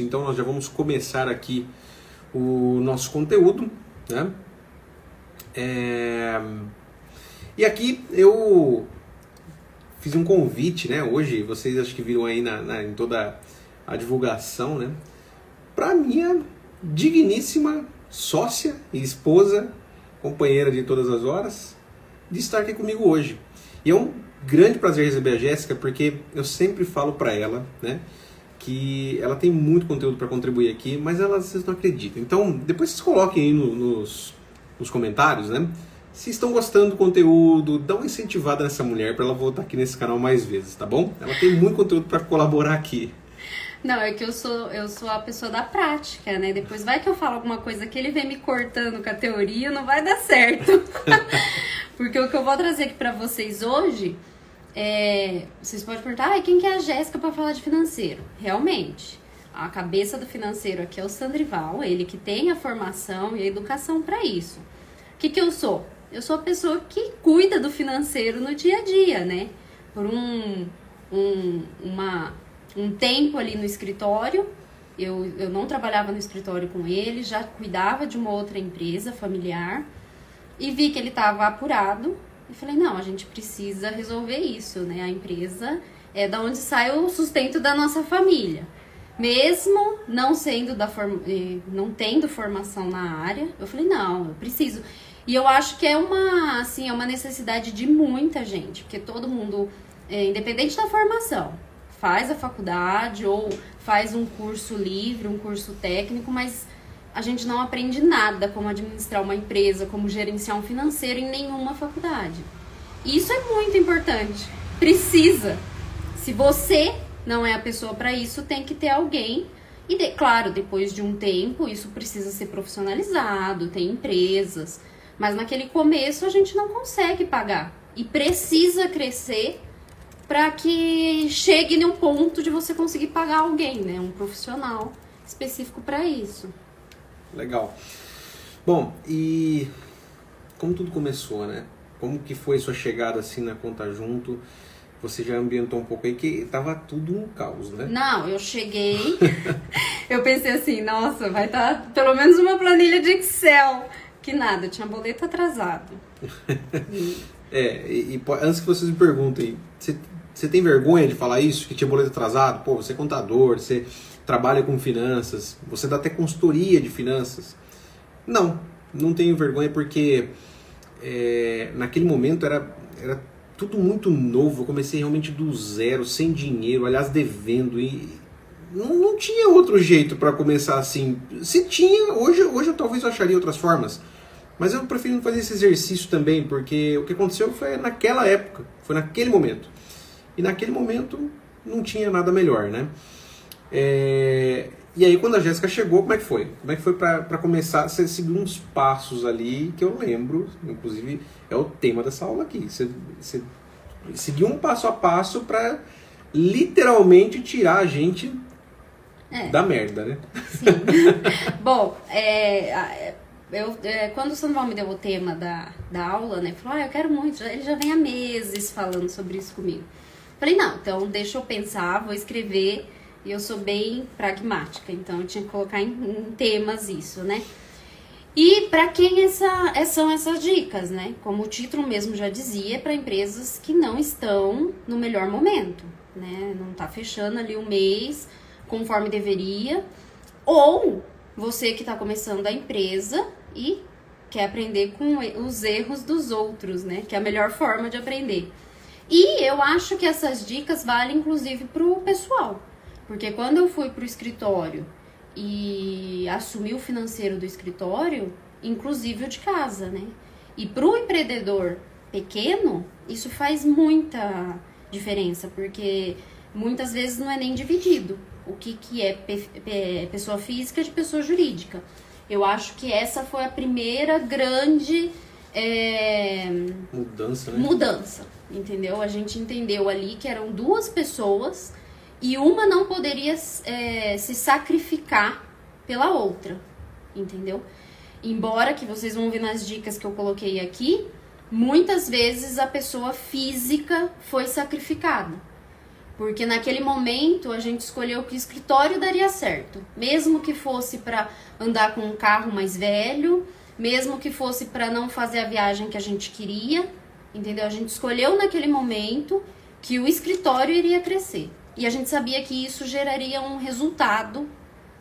Então nós já vamos começar aqui o nosso conteúdo, né? É... E aqui eu fiz um convite, né? Hoje vocês acho que viram aí na, na em toda a divulgação, né? Para minha digníssima sócia e esposa, companheira de todas as horas, de estar aqui comigo hoje. E é um grande prazer receber a Jéssica, porque eu sempre falo para ela, né? Que ela tem muito conteúdo para contribuir aqui, mas ela vocês não acreditam. Então, depois vocês coloquem aí no, nos, nos comentários, né? Se estão gostando do conteúdo, dá uma incentivada nessa mulher para ela voltar aqui nesse canal mais vezes, tá bom? Ela tem muito conteúdo para colaborar aqui. Não, é que eu sou, eu sou a pessoa da prática, né? Depois vai que eu falo alguma coisa que ele vem me cortando com a teoria, não vai dar certo. Porque o que eu vou trazer aqui para vocês hoje é, vocês podem perguntar, ah, quem que é a Jéssica para falar de financeiro? Realmente, a cabeça do financeiro aqui é o Sandrival, ele que tem a formação e a educação para isso. O que, que eu sou? Eu sou a pessoa que cuida do financeiro no dia a dia, né? Por um, um, uma, um tempo ali no escritório, eu, eu não trabalhava no escritório com ele, já cuidava de uma outra empresa familiar e vi que ele estava apurado eu falei, não, a gente precisa resolver isso, né? A empresa é da onde sai o sustento da nossa família. Mesmo não sendo da form... Não tendo formação na área, eu falei, não, eu preciso. E eu acho que é uma, assim, é uma necessidade de muita gente, porque todo mundo, é, independente da formação, faz a faculdade ou faz um curso livre, um curso técnico, mas a gente não aprende nada como administrar uma empresa, como gerenciar um financeiro em nenhuma faculdade. Isso é muito importante. Precisa. Se você não é a pessoa para isso, tem que ter alguém. E, de, claro, depois de um tempo, isso precisa ser profissionalizado, tem empresas. Mas naquele começo a gente não consegue pagar. E precisa crescer para que chegue num ponto de você conseguir pagar alguém, né? Um profissional específico para isso. Legal. Bom, e como tudo começou, né? Como que foi sua chegada assim na conta junto? Você já ambientou um pouco aí que tava tudo um caos, né? Não, eu cheguei, eu pensei assim, nossa, vai estar tá pelo menos uma planilha de Excel. Que nada, tinha boleto atrasado. é, e, e, antes que vocês me perguntem, você, você tem vergonha de falar isso? Que tinha boleto atrasado? Pô, você é contador, você trabalha com finanças, você dá até consultoria de finanças. Não, não tenho vergonha porque é, naquele momento era, era tudo muito novo. Eu comecei realmente do zero, sem dinheiro, aliás, devendo. E não, não tinha outro jeito para começar assim. Se tinha, hoje, hoje eu talvez eu acharia outras formas. Mas eu prefiro fazer esse exercício também, porque o que aconteceu foi naquela época, foi naquele momento. E naquele momento não tinha nada melhor, né? É, e aí quando a Jéssica chegou, como é que foi? Como é que foi para começar? Você seguiu uns passos ali que eu lembro, inclusive é o tema dessa aula aqui. Você, você seguiu um passo a passo para literalmente tirar a gente é. da merda, né? Sim. Bom, é, eu, é, quando o Sandoval me deu o tema da, da aula, né? Falou, ah, eu quero muito, ele já vem há meses falando sobre isso comigo. Falei, não, então deixa eu pensar, vou escrever e eu sou bem pragmática, então eu tinha que colocar em, em temas isso, né? E para quem essa, é, são essas dicas, né? Como o título mesmo já dizia, é para empresas que não estão no melhor momento, né? Não está fechando ali o mês conforme deveria, ou você que está começando a empresa e quer aprender com os erros dos outros, né? Que é a melhor forma de aprender. E eu acho que essas dicas valem inclusive para o pessoal, porque quando eu fui para o escritório e assumi o financeiro do escritório, inclusive o de casa, né? E para o empreendedor pequeno, isso faz muita diferença, porque muitas vezes não é nem dividido o que, que é pessoa física de pessoa jurídica. Eu acho que essa foi a primeira grande é, mudança, né? mudança, entendeu? A gente entendeu ali que eram duas pessoas e uma não poderia é, se sacrificar pela outra, entendeu? Embora que vocês vão ver nas dicas que eu coloquei aqui, muitas vezes a pessoa física foi sacrificada. Porque naquele momento a gente escolheu que o escritório daria certo, mesmo que fosse para andar com um carro mais velho, mesmo que fosse para não fazer a viagem que a gente queria, entendeu? A gente escolheu naquele momento que o escritório iria crescer. E a gente sabia que isso geraria um resultado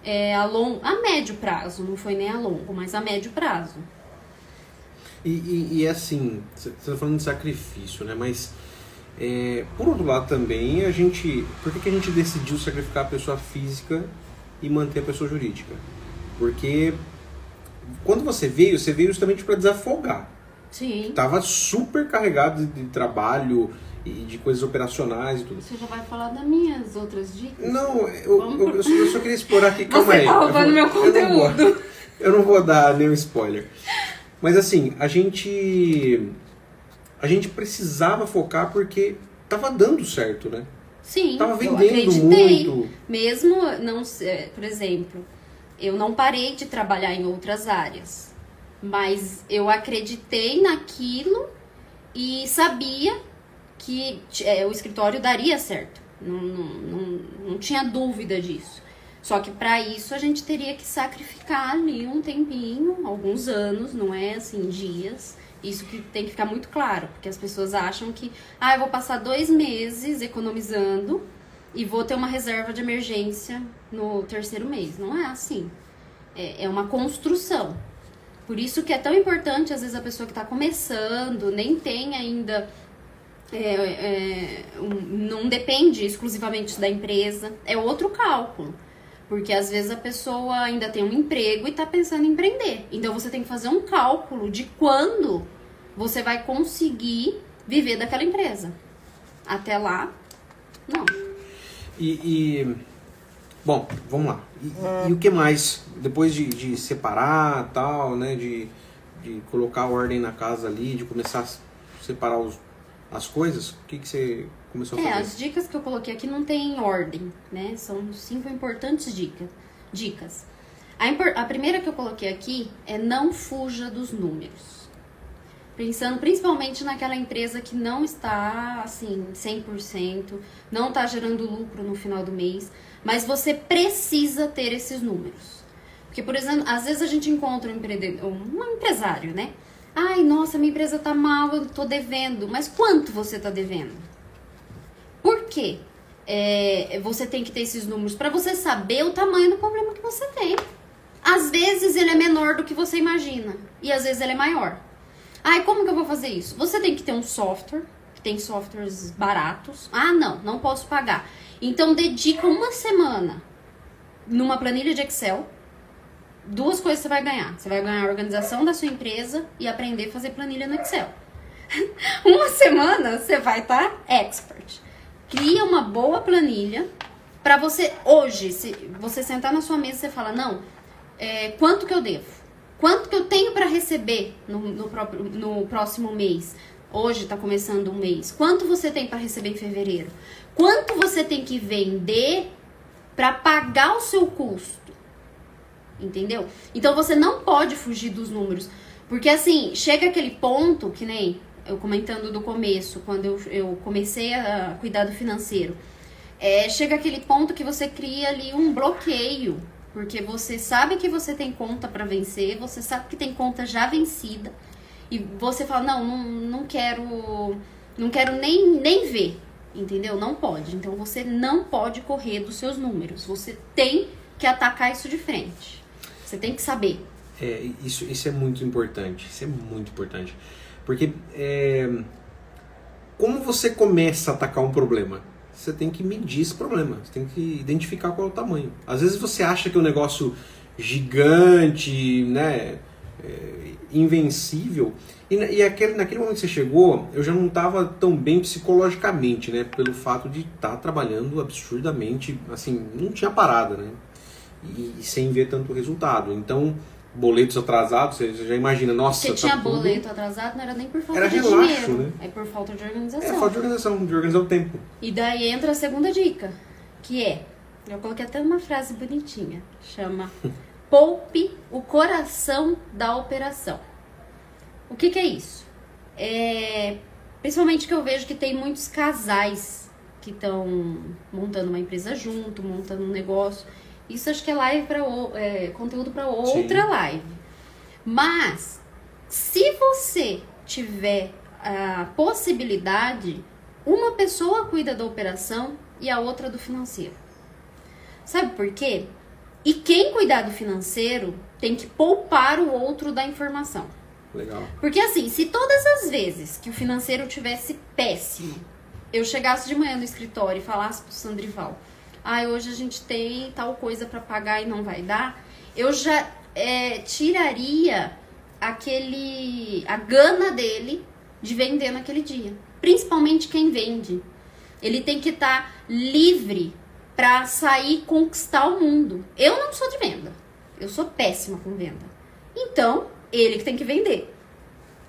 é, a, long, a médio prazo, não foi nem a longo, mas a médio prazo. E, e, e assim, você está falando de sacrifício, né? Mas é, por outro lado também, a gente. Por que, que a gente decidiu sacrificar a pessoa física e manter a pessoa jurídica? Porque quando você veio, você veio justamente para desafogar. Sim. Tava super carregado de, de trabalho e de coisas operacionais e tudo. Você já vai falar das minhas outras dicas? Não, eu, eu, eu, só, eu só queria explorar aqui. Calma Você aí. tá roubando eu, meu eu não vou- conteúdo. eu não vou dar nenhum spoiler. Mas assim, a gente. A gente precisava focar porque tava dando certo, né? Sim, Tava vendendo muito. Mesmo não, se- por exemplo, eu não parei de trabalhar em outras áreas, mas eu acreditei naquilo e sabia que é, o escritório daria certo. Não, não, não, não tinha dúvida disso. Só que para isso a gente teria que sacrificar ali um tempinho, alguns anos, não é assim, dias. Isso que tem que ficar muito claro, porque as pessoas acham que, ah, eu vou passar dois meses economizando e vou ter uma reserva de emergência no terceiro mês. Não é assim. É, é uma construção. Por isso que é tão importante, às vezes, a pessoa que está começando, nem tem ainda. É, é, não depende exclusivamente da empresa, é outro cálculo. Porque às vezes a pessoa ainda tem um emprego e está pensando em empreender. Então você tem que fazer um cálculo de quando você vai conseguir viver daquela empresa. Até lá, não. E, e- bom, vamos lá. E, e o que mais? Depois de, de separar tal, né? De, de colocar ordem na casa ali, de começar a separar os, as coisas, o que, que você começou a É, fazer? as dicas que eu coloquei aqui não tem ordem, né? São cinco importantes dica, dicas. A, impor- a primeira que eu coloquei aqui é não fuja dos números. Pensando principalmente naquela empresa que não está, assim, 100%, não está gerando lucro no final do mês, mas você precisa ter esses números. Porque, por exemplo, às vezes a gente encontra um, empreendedor, um empresário, né? Ai, nossa, minha empresa tá mal, eu tô devendo. Mas quanto você tá devendo? Por quê? É, você tem que ter esses números para você saber o tamanho do problema que você tem. Às vezes ele é menor do que você imagina e às vezes ele é maior. Ai, como que eu vou fazer isso? Você tem que ter um software, que tem softwares baratos. Ah, não, não posso pagar. Então dedica uma semana numa planilha de Excel. Duas coisas você vai ganhar. Você vai ganhar a organização da sua empresa e aprender a fazer planilha no Excel. uma semana você vai estar expert. Cria uma boa planilha para você hoje, se você sentar na sua mesa e você fala, não, é, quanto que eu devo? Quanto que eu tenho para receber no, no, próprio- no próximo mês? Hoje está começando um mês. Quanto você tem para receber em fevereiro? Quanto você tem que vender para pagar o seu custo? Entendeu? Então você não pode fugir dos números. Porque assim, chega aquele ponto, que nem eu comentando do começo, quando eu, eu comecei a cuidar do financeiro. É, chega aquele ponto que você cria ali um bloqueio. Porque você sabe que você tem conta para vencer, você sabe que tem conta já vencida. E você fala, não, não, não quero. Não quero nem, nem ver. Entendeu? Não pode. Então você não pode correr dos seus números. Você tem que atacar isso de frente. Você tem que saber. É, isso, isso é muito importante. Isso é muito importante. Porque é, como você começa a atacar um problema? Você tem que medir esse problema. Você tem que identificar qual é o tamanho. Às vezes você acha que é um negócio gigante, né? é, invencível. E, e aquele, naquele momento que você chegou, eu já não estava tão bem psicologicamente, né? Pelo fato de estar trabalhando absurdamente, assim, não tinha parada, né? E, e sem ver tanto resultado. Então, boletos atrasados, você já imagina, nossa, Porque tá tinha tudo- boleto atrasado, não era nem por falta Era de relaxo, dinheiro. né? É por falta de É organização. falta de organização, de organizar o tempo. E daí entra a segunda dica, que é, eu coloquei até uma frase bonitinha, chama poupe o coração da operação. O que, que é isso? É, principalmente que eu vejo que tem muitos casais que estão montando uma empresa junto, montando um negócio. Isso acho que é live para é, conteúdo para outra Sim. live. Mas se você tiver a possibilidade, uma pessoa cuida da operação e a outra do financeiro. Sabe por quê? E quem cuidar do financeiro tem que poupar o outro da informação. Legal. Porque assim, se todas as vezes que o financeiro tivesse péssimo, eu chegasse de manhã no escritório e falasse pro Sandrival, ah, hoje a gente tem tal coisa para pagar e não vai dar, eu já é, tiraria aquele a gana dele de vender naquele dia. Principalmente quem vende. Ele tem que estar tá livre para sair conquistar o mundo. Eu não sou de venda. Eu sou péssima com venda. Então, ele que tem que vender.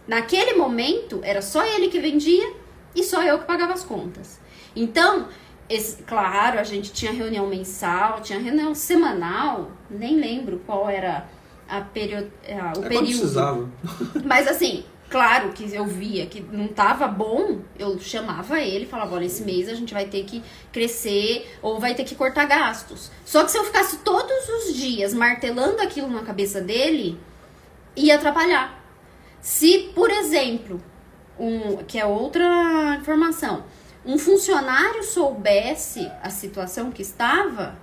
Naquele momento, era só ele que vendia e só eu que pagava as contas. Então, esse, claro, a gente tinha reunião mensal, tinha reunião semanal, nem lembro qual era a perio, a, o é período. Precisava. Mas assim, claro que eu via que não tava bom, eu chamava ele e falava, olha, esse mês a gente vai ter que crescer ou vai ter que cortar gastos. Só que se eu ficasse todos os dias martelando aquilo na cabeça dele, ia atrapalhar. Se, por exemplo, um, que é outra informação, um funcionário soubesse a situação que estava,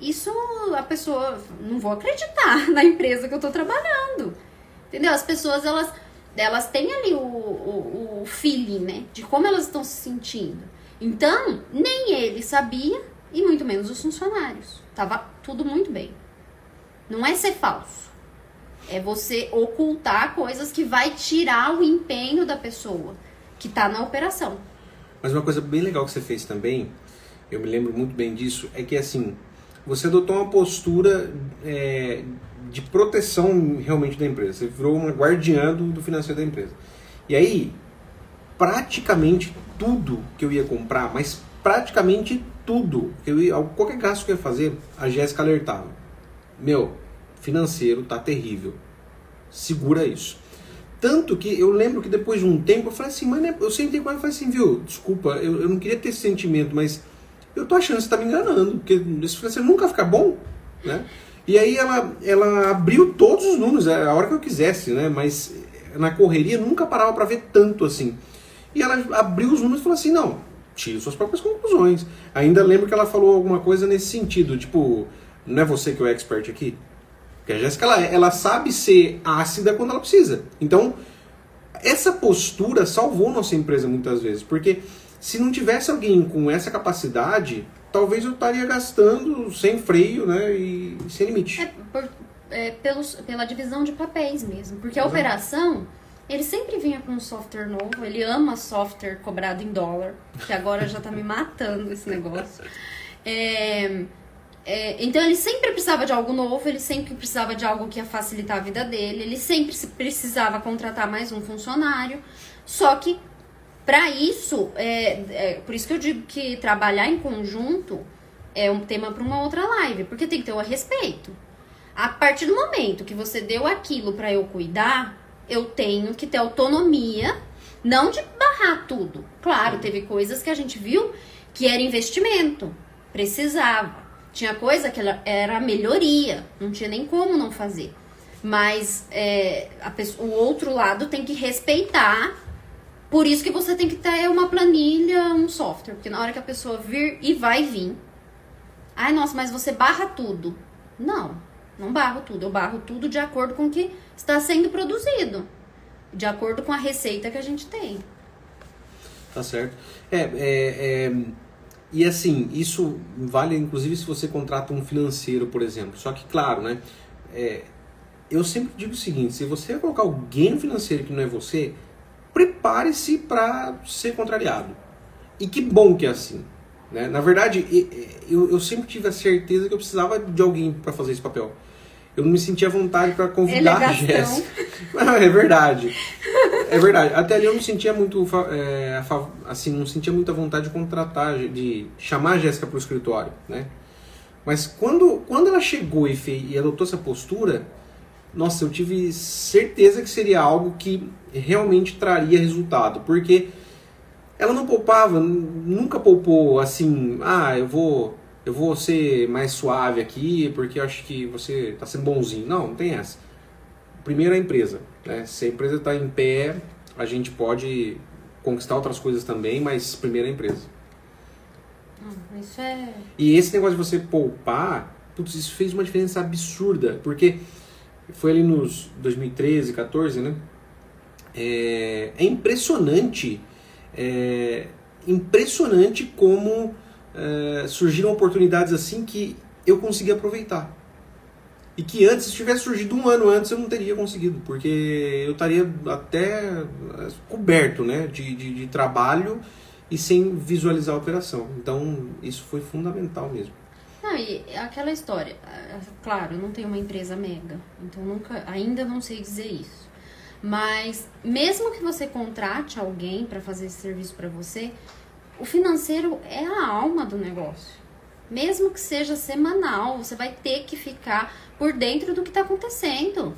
isso a pessoa não vou acreditar na empresa que eu tô trabalhando. Entendeu? As pessoas elas elas têm ali o, o, o feeling, né, de como elas estão se sentindo. Então, nem ele sabia e muito menos os funcionários. Tava tudo muito bem. Não é ser falso. É você ocultar coisas que vai tirar o empenho da pessoa que tá na operação. Mas uma coisa bem legal que você fez também, eu me lembro muito bem disso, é que assim, você adotou uma postura é, de proteção realmente da empresa. Você virou uma guardiã do, do financeiro da empresa. E aí, praticamente tudo que eu ia comprar, mas praticamente tudo, eu ia, qualquer gasto que eu ia fazer, a Jéssica alertava. Meu, financeiro tá terrível. Segura isso. Tanto que eu lembro que depois de um tempo eu falei assim, mas eu sentei com ela e falei assim, viu, desculpa, eu, eu não queria ter esse sentimento, mas eu tô achando que você tá me enganando, porque esse financeiro nunca fica bom, né? E aí ela, ela abriu todos os números, é, a hora que eu quisesse, né? Mas na correria nunca parava para ver tanto assim. E ela abriu os números e falou assim, não, tire suas próprias conclusões. Ainda lembro que ela falou alguma coisa nesse sentido, tipo, não é você que é o expert aqui? Porque a Jéssica, ela, ela sabe ser ácida quando ela precisa. Então, essa postura salvou nossa empresa muitas vezes, porque se não tivesse alguém com essa capacidade, talvez eu estaria gastando sem freio, né? E sem limite. É, por, é pelos, pela divisão de papéis mesmo. Porque a operação, ele sempre vinha com um software novo, ele ama software cobrado em dólar, que agora já tá me matando esse negócio. É, é, então ele sempre precisava de algo novo, ele sempre precisava de algo que ia facilitar a vida dele, ele sempre precisava contratar mais um funcionário. Só que para isso, é, é, por isso que eu digo que trabalhar em conjunto é um tema para uma outra live, porque tem que ter o respeito. A partir do momento que você deu aquilo para eu cuidar, eu tenho que ter autonomia, não de barrar tudo. Claro, teve coisas que a gente viu que era investimento, precisava. Tinha coisa que era melhoria, não tinha nem como não fazer. Mas é, pessoa, o outro lado tem que respeitar por isso que você tem que ter uma planilha, um software, porque na hora que a pessoa vir e vai vir, ai nossa, mas você barra tudo. Não, não barro tudo, eu barro tudo de acordo com o que está sendo produzido, de acordo com a receita que a gente tem. Tá certo. É, é, é, e assim, isso vale inclusive se você contrata um financeiro, por exemplo. Só que, claro, né? É, eu sempre digo o seguinte: se você colocar alguém no financeiro que não é você, prepare-se para ser contrariado. E que bom que é assim. Né? Na verdade, eu, eu sempre tive a certeza que eu precisava de alguém para fazer esse papel. Eu não me sentia à vontade para convidar a Jéssica. é verdade. É verdade. Até ali eu não sentia muito, é, assim, não sentia muita vontade de contratar, de chamar a Jéssica para o escritório, né? Mas quando, quando ela chegou e, fez, e adotou essa postura, nossa, eu tive certeza que seria algo que realmente traria resultado, porque ela não poupava, nunca poupou assim, ah, eu vou eu vou ser mais suave aqui porque eu acho que você está sendo bonzinho. Não, não tem essa. Primeiro a empresa. Né? Se a empresa está em pé, a gente pode conquistar outras coisas também, mas primeiro a empresa. Hum, isso é. E esse negócio de você poupar, putz, isso fez uma diferença absurda, porque foi ali nos 2013, 14, né? É, é impressionante, é impressionante como é, surgiram oportunidades assim que eu consegui aproveitar. E que antes, se tivesse surgido um ano antes, eu não teria conseguido, porque eu estaria até é, coberto né, de, de, de trabalho e sem visualizar a operação. Então, isso foi fundamental mesmo. Não, e aquela história, claro, eu não tenho uma empresa mega, então nunca, ainda não sei dizer isso. Mas mesmo que você contrate alguém para fazer esse serviço para você, o financeiro é a alma do negócio. Mesmo que seja semanal, você vai ter que ficar por dentro do que está acontecendo.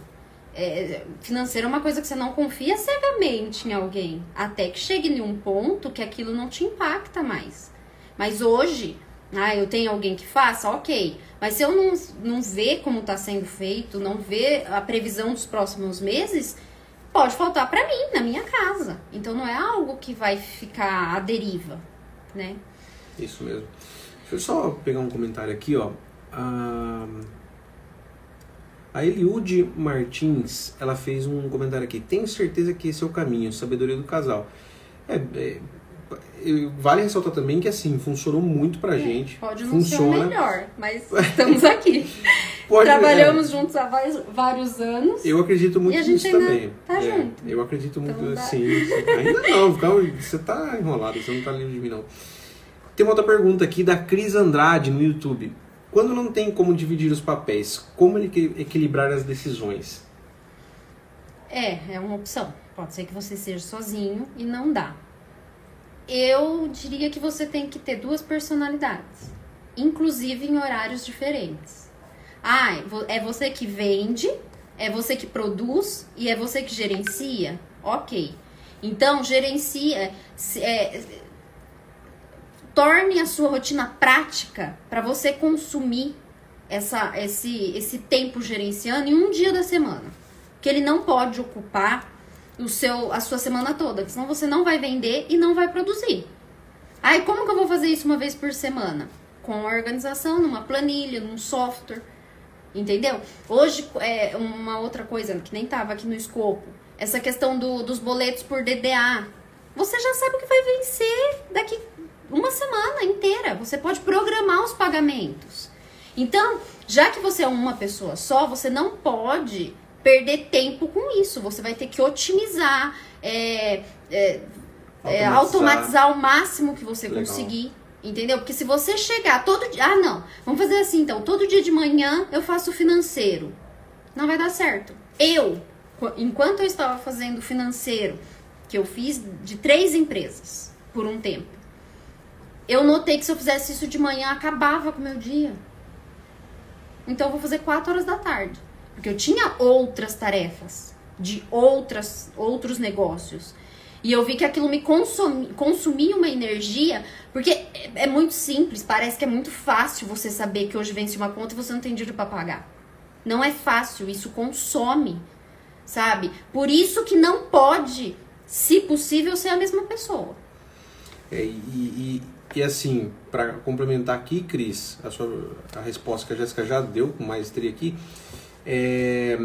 É, financeiro é uma coisa que você não confia cegamente em alguém, até que chegue em um ponto que aquilo não te impacta mais. Mas hoje, ah, eu tenho alguém que faça, ok. Mas se eu não, não ver como está sendo feito, não ver a previsão dos próximos meses, pode faltar para mim, na minha casa. Então não é algo que vai ficar à deriva, né? Isso mesmo. Deixa eu só pegar um comentário aqui, ó. A, a Eliude Martins, ela fez um comentário aqui. Tenho certeza que esse é o caminho, sabedoria do casal. É, é vale ressaltar também que assim, funcionou muito pra é, gente. Pode não Funciona. ser o melhor, mas estamos aqui. Pode, Trabalhamos é. juntos há vários, anos. Eu acredito muito nisso também. Tá é, junto. Eu acredito muito então, assim. Ainda não, calma, você tá enrolado, você não tá livre de mim não. Tem uma outra pergunta aqui da Cris Andrade no YouTube. Quando não tem como dividir os papéis, como equilibrar as decisões? É, é uma opção. Pode ser que você seja sozinho e não dá. Eu diria que você tem que ter duas personalidades, inclusive em horários diferentes. Ah, é você que vende, é você que produz e é você que gerencia? Ok. Então, gerencia. É, torne a sua rotina prática para você consumir essa, esse, esse tempo gerenciando em um dia da semana. Que ele não pode ocupar o seu, a sua semana toda, senão você não vai vender e não vai produzir. Ai, como que eu vou fazer isso uma vez por semana? Com a organização, numa planilha, num software. Entendeu? Hoje, é uma outra coisa que nem tava aqui no escopo, essa questão do, dos boletos por DDA. Você já sabe o que vai vencer daqui uma semana inteira. Você pode programar os pagamentos. Então, já que você é uma pessoa só, você não pode perder tempo com isso. Você vai ter que otimizar, é, é, automatizar. É, automatizar ao máximo que você Legal. conseguir. Entendeu? Porque se você chegar todo dia. Ah, não. Vamos fazer assim então. Todo dia de manhã eu faço financeiro. Não vai dar certo. Eu, enquanto eu estava fazendo financeiro, que eu fiz de três empresas por um tempo, eu notei que se eu fizesse isso de manhã, acabava com o meu dia. Então eu vou fazer quatro horas da tarde. Porque eu tinha outras tarefas de outras, outros negócios. E eu vi que aquilo me consumi, consumia uma energia, porque é, é muito simples, parece que é muito fácil você saber que hoje vence uma conta e você não tem dinheiro para pagar. Não é fácil, isso consome, sabe? Por isso que não pode, se possível, ser a mesma pessoa. É, e, e, e, assim, para complementar aqui, Cris, a, sua, a resposta que a Jéssica já deu com maestria aqui, é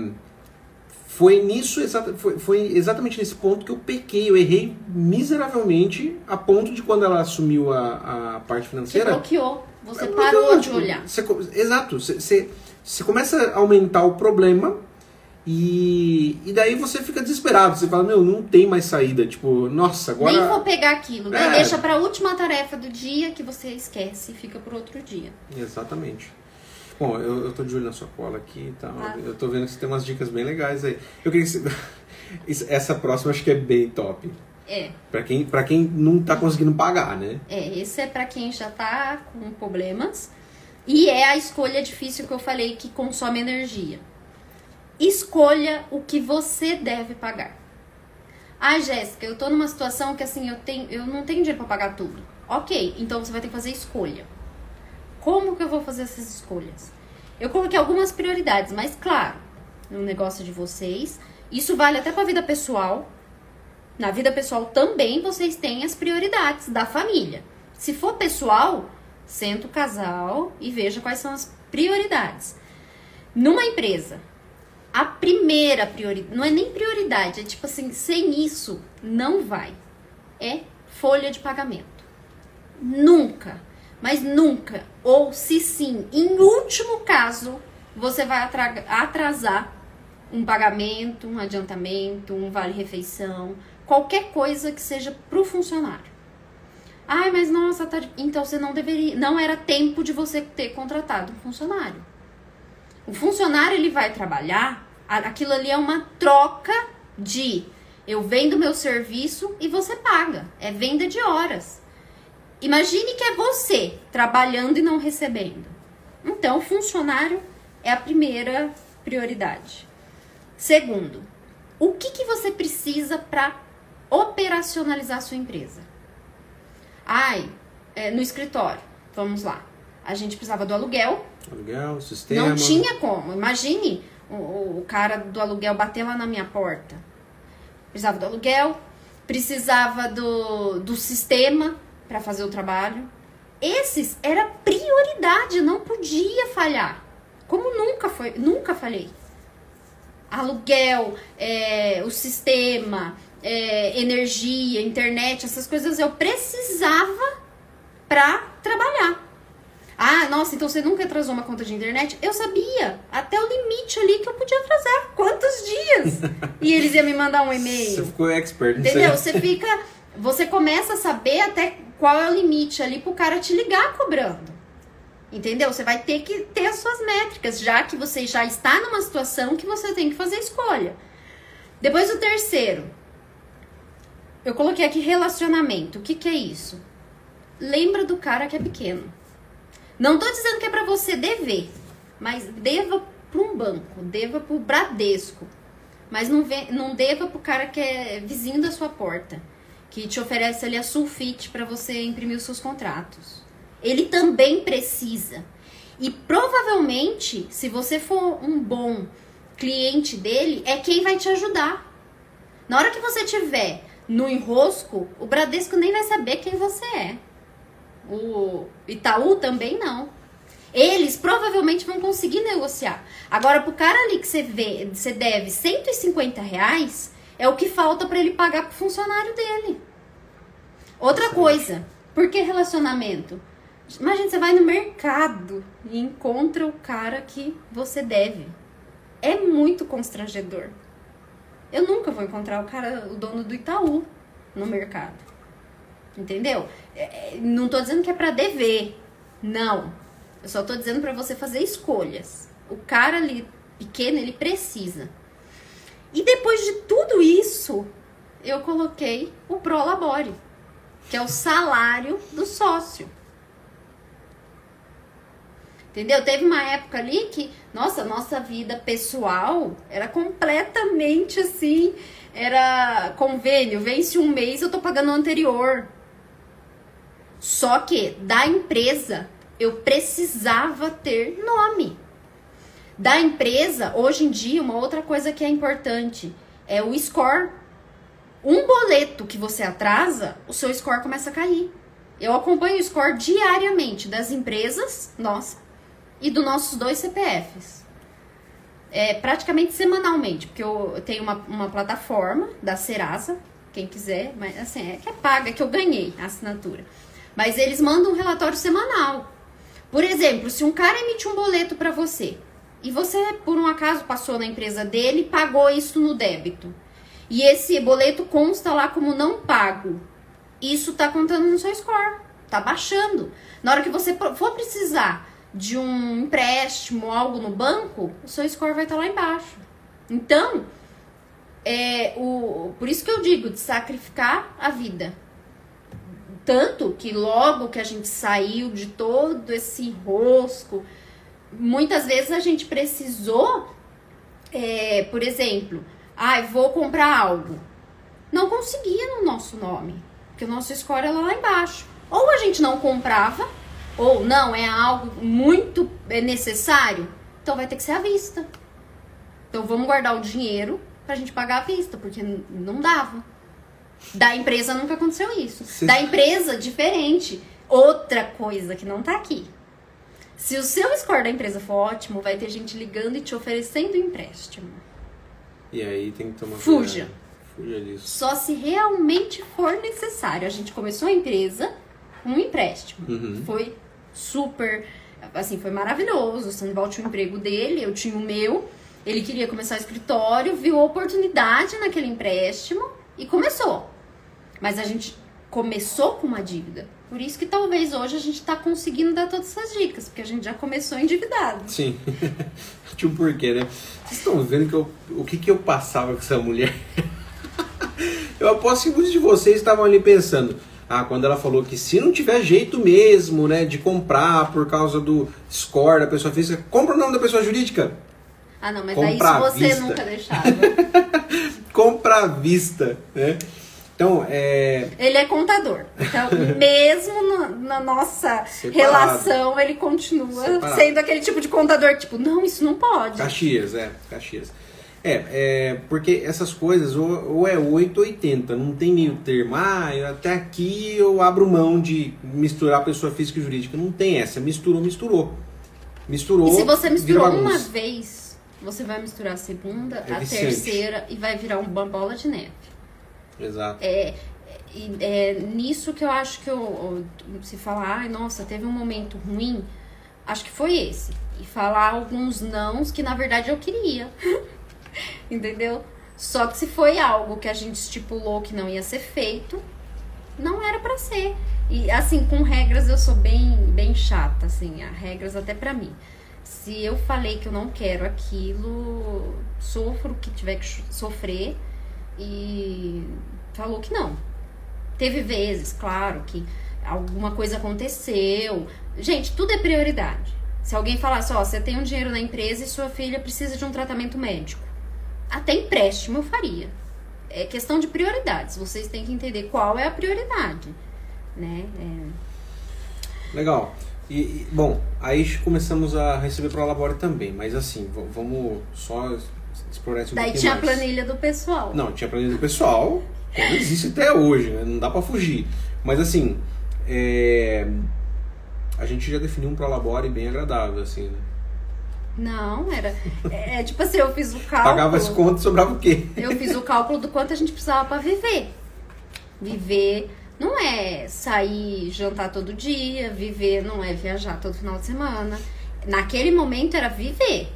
foi nisso, foi, foi exatamente nesse ponto que eu pequei, eu errei miseravelmente, a ponto de quando ela assumiu a, a parte financeira. Você bloqueou, você parou de olhar. Você, exato, você, você começa a aumentar o problema e, e daí você fica desesperado. Você fala, meu, não tem mais saída. Tipo, nossa, agora. Nem vou pegar aquilo. Né? É. Deixa pra última tarefa do dia que você esquece e fica pro outro dia. Exatamente. Bom, eu, eu tô de olho na sua cola aqui e tal. Ah. Eu tô vendo que você tem umas dicas bem legais aí. Eu queria que você... Essa próxima acho que é bem top. É. Pra quem, pra quem não tá conseguindo pagar, né? É, esse é pra quem já tá com problemas. E é a escolha difícil que eu falei que consome energia. Escolha o que você deve pagar. Ah, Jéssica, eu tô numa situação que assim, eu, tenho, eu não tenho dinheiro para pagar tudo. Ok, então você vai ter que fazer escolha. Como que eu vou fazer essas escolhas? Eu coloquei algumas prioridades, mas claro, no negócio de vocês, isso vale até para a vida pessoal. Na vida pessoal também vocês têm as prioridades da família. Se for pessoal, senta o casal e veja quais são as prioridades. Numa empresa, a primeira prioridade, não é nem prioridade, é tipo assim, sem isso não vai. É folha de pagamento. Nunca, mas nunca, ou se sim, em último caso, você vai atrasar um pagamento, um adiantamento, um vale-refeição, qualquer coisa que seja para o funcionário. Ai, mas nossa, tá... então você não deveria, não era tempo de você ter contratado um funcionário. O funcionário ele vai trabalhar, aquilo ali é uma troca de eu vendo meu serviço e você paga. É venda de horas. Imagine que é você trabalhando e não recebendo. Então, funcionário é a primeira prioridade. Segundo, o que, que você precisa para operacionalizar a sua empresa? Ai, é, no escritório, vamos lá. A gente precisava do aluguel. Aluguel, sistema. Não tinha como. Imagine o, o cara do aluguel bater lá na minha porta. Precisava do aluguel, precisava do, do sistema para fazer o trabalho. Esses era prioridade, não podia falhar. Como nunca foi, nunca falhei. Aluguel, é, o sistema, é, energia, internet, essas coisas eu precisava para trabalhar. Ah, nossa, então você nunca atrasou uma conta de internet? Eu sabia, até o limite ali que eu podia atrasar. Quantos dias? e eles iam me mandar um e-mail. Você ficou expert, Entendeu? Você fica. Você começa a saber até qual é o limite ali pro cara te ligar cobrando. Entendeu? Você vai ter que ter as suas métricas, já que você já está numa situação que você tem que fazer escolha. Depois o terceiro. Eu coloquei aqui relacionamento. O que, que é isso? Lembra do cara que é pequeno. Não tô dizendo que é para você dever, mas deva para um banco, deva para o Bradesco. Mas não, vê, não deva para o cara que é vizinho da sua porta, que te oferece ali a sulfite para você imprimir os seus contratos. Ele também precisa. E provavelmente, se você for um bom cliente dele, é quem vai te ajudar. Na hora que você tiver no enrosco, o Bradesco nem vai saber quem você é. O Itaú também não. Eles provavelmente vão conseguir negociar. Agora, pro cara ali que você vê, você deve 150 reais, é o que falta para ele pagar pro funcionário dele. Outra coisa, por que relacionamento? Imagina, você vai no mercado e encontra o cara que você deve. É muito constrangedor. Eu nunca vou encontrar o cara, o dono do Itaú, no mercado. Entendeu? É, é, não tô dizendo que é para dever. Não. Eu só tô dizendo para você fazer escolhas. O cara ali pequeno, ele precisa. E depois de tudo isso, eu coloquei o Prolabore, que é o salário do sócio. Entendeu? Teve uma época ali que, nossa, nossa vida pessoal era completamente assim, era convênio, vence um mês, eu tô pagando o anterior. Só que da empresa eu precisava ter nome. Da empresa, hoje em dia, uma outra coisa que é importante é o score. Um boleto que você atrasa, o seu score começa a cair. Eu acompanho o score diariamente das empresas, nossa, e dos nossos dois CPFs. É, praticamente semanalmente, porque eu tenho uma, uma plataforma da Serasa, quem quiser, mas assim, é que é paga, que eu ganhei a assinatura. Mas eles mandam um relatório semanal. Por exemplo, se um cara emite um boleto para você e você, por um acaso, passou na empresa dele e pagou isso no débito, e esse boleto consta lá como não pago, isso tá contando no seu score, tá baixando. Na hora que você for precisar de um empréstimo, algo no banco, o seu score vai estar tá lá embaixo. Então, é, o, por isso que eu digo de sacrificar a vida. Tanto que logo que a gente saiu de todo esse rosco, muitas vezes a gente precisou, é, por exemplo, ah, vou comprar algo. não conseguia no nosso nome, porque o nosso score era lá embaixo. Ou a gente não comprava, ou não, é algo muito é necessário, então vai ter que ser à vista. Então vamos guardar o dinheiro pra gente pagar à vista, porque não dava. Da empresa nunca aconteceu isso. Cê- Da empresa, diferente. Outra coisa que não tá aqui. Se o seu score da empresa for ótimo, vai ter gente ligando e te oferecendo empréstimo. E aí tem que tomar Fuja. cuidado. Fuja disso. Só se realmente for necessário. A gente começou a empresa com um empréstimo. Uhum. Foi super, assim, foi maravilhoso. O Sandoval tinha o emprego dele, eu tinha o meu. Ele queria começar o escritório, viu a oportunidade naquele empréstimo e começou. Mas a gente começou com uma dívida. Por isso que talvez hoje a gente tá conseguindo dar todas essas dicas, porque a gente já começou endividado. Sim. Tinha um porquê, né? Vocês estão vendo que eu, o que, que eu passava com essa mulher? eu aposto que muitos de vocês estavam ali pensando. Ah, quando ela falou que se não tiver jeito mesmo, né, de comprar por causa do score da pessoa física, compra o nome da pessoa jurídica. Ah, não, mas Comprar daí isso você vista. nunca deixava. Compra à vista, né? Então, é, Ele é contador. Então, mesmo no- na nossa Separado. relação, ele continua Separado. sendo aquele tipo de contador, tipo, não, isso não pode. Caxias, é, Caxias. É, é, porque essas coisas ou, ou é 8 ou 80, não tem meio termo. Ah, eu- até aqui eu abro mão de misturar pessoa física e jurídica. Não tem essa, misturou, misturou. Misturou. E se você misturou uma vez, você vai misturar a segunda, É a terceira e vai virar uma bola de neve. Exato. É, e é nisso que eu acho que eu, se falar, ai, nossa, teve um momento ruim, acho que foi esse. E falar alguns nãos que na verdade eu queria. Entendeu? Só que se foi algo que a gente estipulou que não ia ser feito, não era pra ser. E assim, com regras eu sou bem, bem chata, assim, regras até pra mim. Se eu falei que eu não quero aquilo, sofro o que tiver que sofrer e falou que não. Teve vezes, claro, que alguma coisa aconteceu. Gente, tudo é prioridade. Se alguém falasse, ó, você tem um dinheiro na empresa e sua filha precisa de um tratamento médico. Até empréstimo eu faria. É questão de prioridades. Vocês têm que entender qual é a prioridade. Né? É, Legal. E, e, bom, aí começamos a receber para o Labore também, mas assim, vamos só explorar isso um Daí tinha a mais. planilha do pessoal. Não, tinha planilha do pessoal, como existe até hoje, né? Não dá pra fugir. Mas assim, é, a gente já definiu um prolabore bem agradável, assim, né? Não, era. É, tipo assim, eu fiz o cálculo. Pagava as contas e sobrava o quê? Eu fiz o cálculo do quanto a gente precisava pra viver. Viver não é sair jantar todo dia, viver não é viajar todo final de semana. Naquele momento era viver.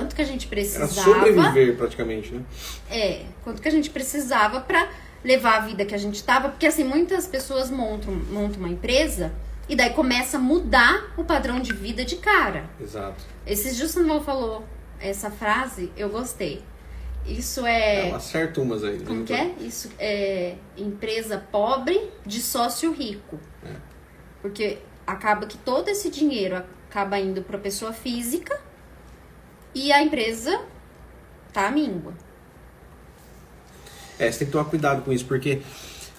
Quanto que a gente Era precisava? sobreviver praticamente, né? É, quanto que a gente precisava pra levar a vida que a gente tava, porque assim, muitas pessoas montam, montam uma empresa e daí começa a mudar o padrão de vida de cara. Exato. O Samuel falou essa frase, eu gostei. Isso é. É, acerta umas aí. Como que é? Isso é empresa pobre de sócio rico. É. Porque acaba que todo esse dinheiro acaba indo para pessoa física e a empresa tá à míngua. É, você tem que tomar cuidado com isso, porque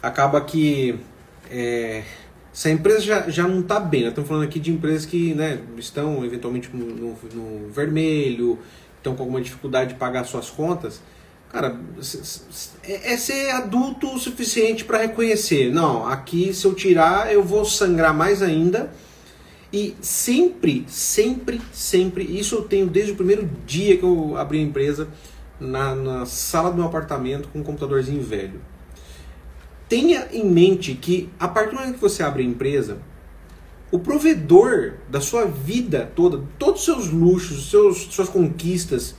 acaba que é, se a empresa já, já não está bem, nós estamos falando aqui de empresas que né, estão eventualmente no, no- vermelho, estão com alguma dificuldade de pagar suas contas, cara, é, é ser adulto o suficiente para reconhecer, não, aqui se eu tirar eu vou sangrar mais ainda. E sempre, sempre, sempre, isso eu tenho desde o primeiro dia que eu abri a empresa, na, na sala do meu apartamento com um computadorzinho velho. Tenha em mente que a partir do momento que você abre a empresa, o provedor da sua vida toda, todos os seus luxos, seus, suas conquistas,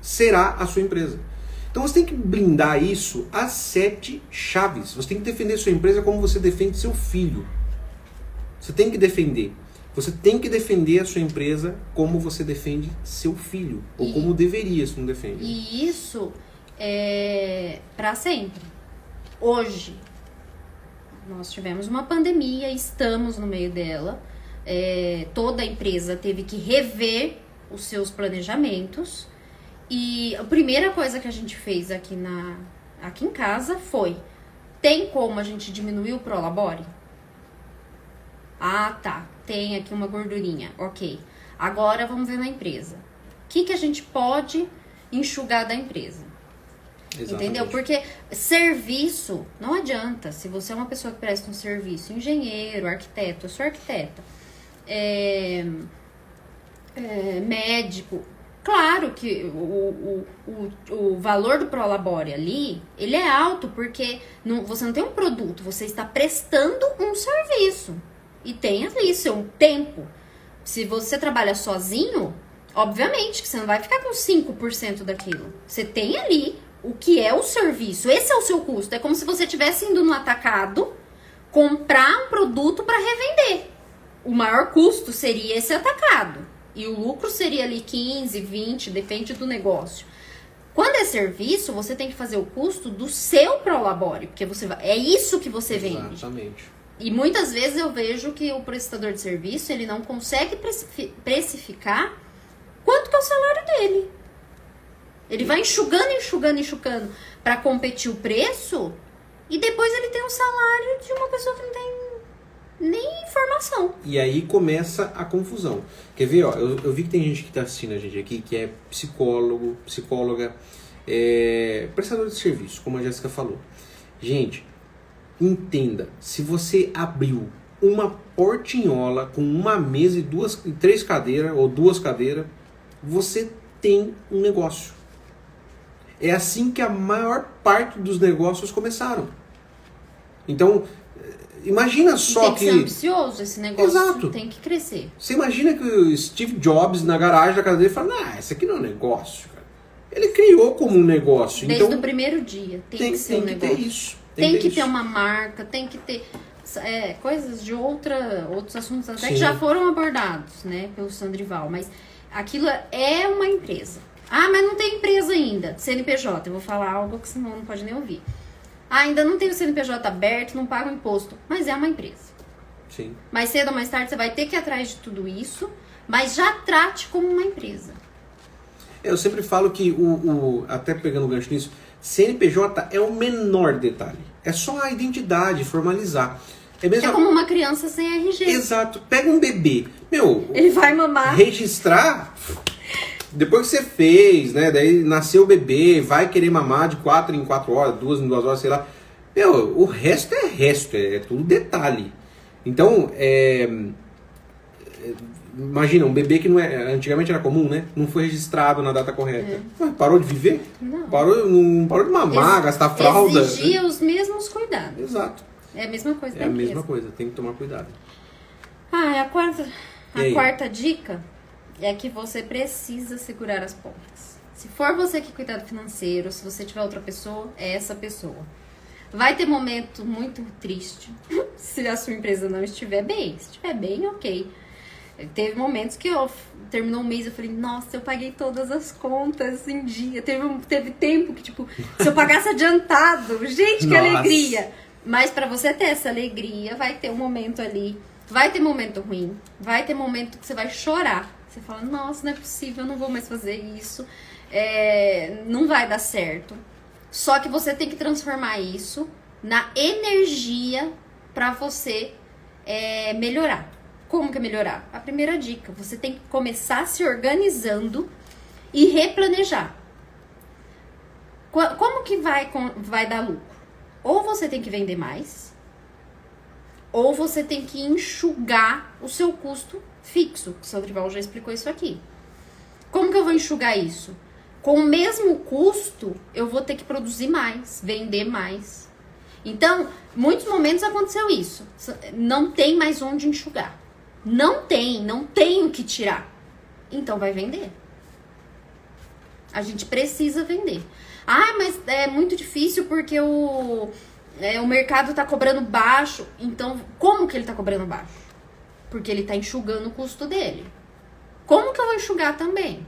será a sua empresa. Então você tem que blindar isso a sete chaves. Você tem que defender sua empresa como você defende seu filho. Você tem que defender. Você tem que defender a sua empresa como você defende seu filho. Ou E- como deveria, se não defende. E isso é para sempre. Hoje, nós tivemos uma pandemia, estamos no meio dela. É, toda a empresa teve que rever os seus planejamentos. E a primeira coisa que a gente fez aqui na aqui em casa foi. Tem como a gente diminuir o Prolabore? Ah, tá. Tem aqui uma gordurinha. Ok. Agora vamos ver na empresa. O que, que a gente pode enxugar da empresa? Exatamente. Entendeu? Porque serviço não adianta. Se você é uma pessoa que presta um serviço, engenheiro, arquiteto, eu sou arquiteta, é, é, médico. Claro que o, o, o, o valor do Prolabore ali, ele é alto, porque não, você não tem um produto, você está prestando um serviço. E tem ali seu tempo. Se você trabalha sozinho, obviamente que você não vai ficar com 5% daquilo. Você tem ali o que é o serviço. Esse é o seu custo. É como se você estivesse indo no atacado comprar um produto para revender. O maior custo seria esse atacado. E o lucro seria ali 15, 20, depende do negócio. Quando é serviço, você tem que fazer o custo do seu prolabore, porque você vai, é isso que você vende. Exatamente. E muitas vezes eu vejo que o prestador de serviço, ele não consegue precifi- precificar quanto que é o salário dele. Ele vai enxugando, enxugando, enxugando para competir o preço e depois ele tem o salário de uma pessoa que não tem nem informação. E aí começa a confusão. Quer ver, ó, eu, eu vi que tem gente que está assistindo a gente aqui que é psicólogo, psicóloga, é, prestador de serviço, como a Jéssica falou. Gente, entenda, se você abriu uma portinhola com uma mesa e duas e três cadeiras ou duas cadeiras, você tem um negócio. É assim que a maior parte dos negócios começaram. Então, imagina só tem que, que ser ambicioso esse negócio. Exato. Tem que crescer. você imagina que o Steve Jobs na garagem da casa dele fala: "Não, isso aqui não é um negócio, cara". Ele criou como um negócio. Desde então o primeiro dia. Tem, tem, que ser tem um que negócio. ter isso. Tem, que ter uma marca, tem que ter é, coisas de outra, outros assuntos até Sim. que já foram abordados, né, pelo Sandrival, mas aquilo é uma empresa. Ah, mas não tem empresa ainda, CNPJ, eu vou falar algo que senão não pode nem ouvir. Ah, ainda não tem o CNPJ aberto, não paga o imposto, mas é uma empresa. Sim. Mais cedo ou mais tarde você vai ter que ir atrás de tudo isso, mas já trate como uma empresa. Eu sempre falo que o, o até pegando o gancho nisso, CNPJ é o menor detalhe. É só a identidade, formalizar. É mesmo É como uma criança sem RG. Exato. Pega um bebê. Meu, Ele vai mamar. registrar depois que você fez, né? Daí nasceu o bebê, vai querer mamar de 4 em 4 horas, 2 em 2 horas, sei lá. Meu, o resto é resto, é, é tudo detalhe. Então, é, é, imagina, um bebê que não é, antigamente era comum, né? Não foi registrado na data correta. Ué, parou de viver? Não. Parou, não parou de mamar, Ex- gastar fralda. Exigia os mesmos cuidados. Exato. É a mesma coisa É a mesma coisa, tem que tomar cuidado. Ah, a quarta, a quarta dica é que você precisa segurar as pontas. Se for você que cuidar do financeiro, se você tiver outra pessoa, é essa pessoa. Vai ter momento muito triste se a sua empresa não estiver bem. Se estiver bem, ok. Teve momentos que eu terminou o mês eu falei, nossa, eu paguei todas as contas em dia. Teve, um- teve tempo que, tipo, se eu pagasse adiantado, gente, que Nossa. alegria. Mas pra você ter essa alegria, vai ter um momento ali. Vai ter momento ruim. Vai ter momento que você vai chorar. Você fala, nossa, não é possível, eu não vou mais fazer isso. É, não vai dar certo. Só que você tem que transformar isso na energia pra você é, melhorar. Como que é melhorar? A primeira dica, você tem que começar se organizando e replanejar. Como que vai, vai dar lucro? Ou você tem que vender mais, ou você tem que enxugar o seu custo fixo. O Sandrival já explicou isso aqui. Como que eu vou enxugar isso? Com o mesmo custo, eu vou ter que produzir mais, vender mais. Então, muitos momentos aconteceu isso. Não tem mais onde enxugar. Não tem, não tem o que tirar. Então vai vender. A gente precisa vender. Ah, mas é muito difícil porque o, é, o mercado tá cobrando baixo. Então, como que ele tá cobrando baixo? Porque ele tá enxugando o custo dele. Como que eu vou enxugar também?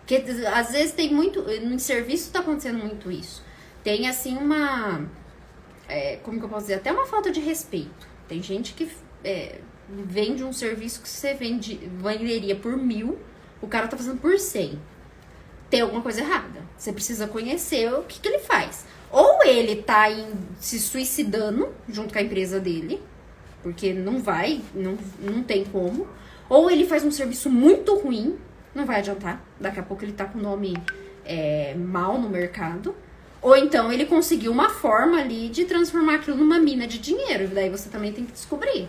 Porque às vezes tem muito. No serviço tá acontecendo muito isso. Tem assim uma. é, como que eu posso dizer? Até uma falta de respeito. Tem gente que é, vende um serviço que você vende, venderia por mil, o cara tá fazendo por cem. Tem alguma coisa errada. Você precisa conhecer o que, que ele faz. Ou ele tá em, se suicidando junto com a empresa dele, porque não vai, não, não tem como. Ou ele faz um serviço muito ruim, não vai adiantar. Daqui a pouco ele tá com o nome é, mal no mercado. Ou então ele conseguiu uma forma ali de transformar aquilo numa mina de dinheiro. Daí você também tem que descobrir.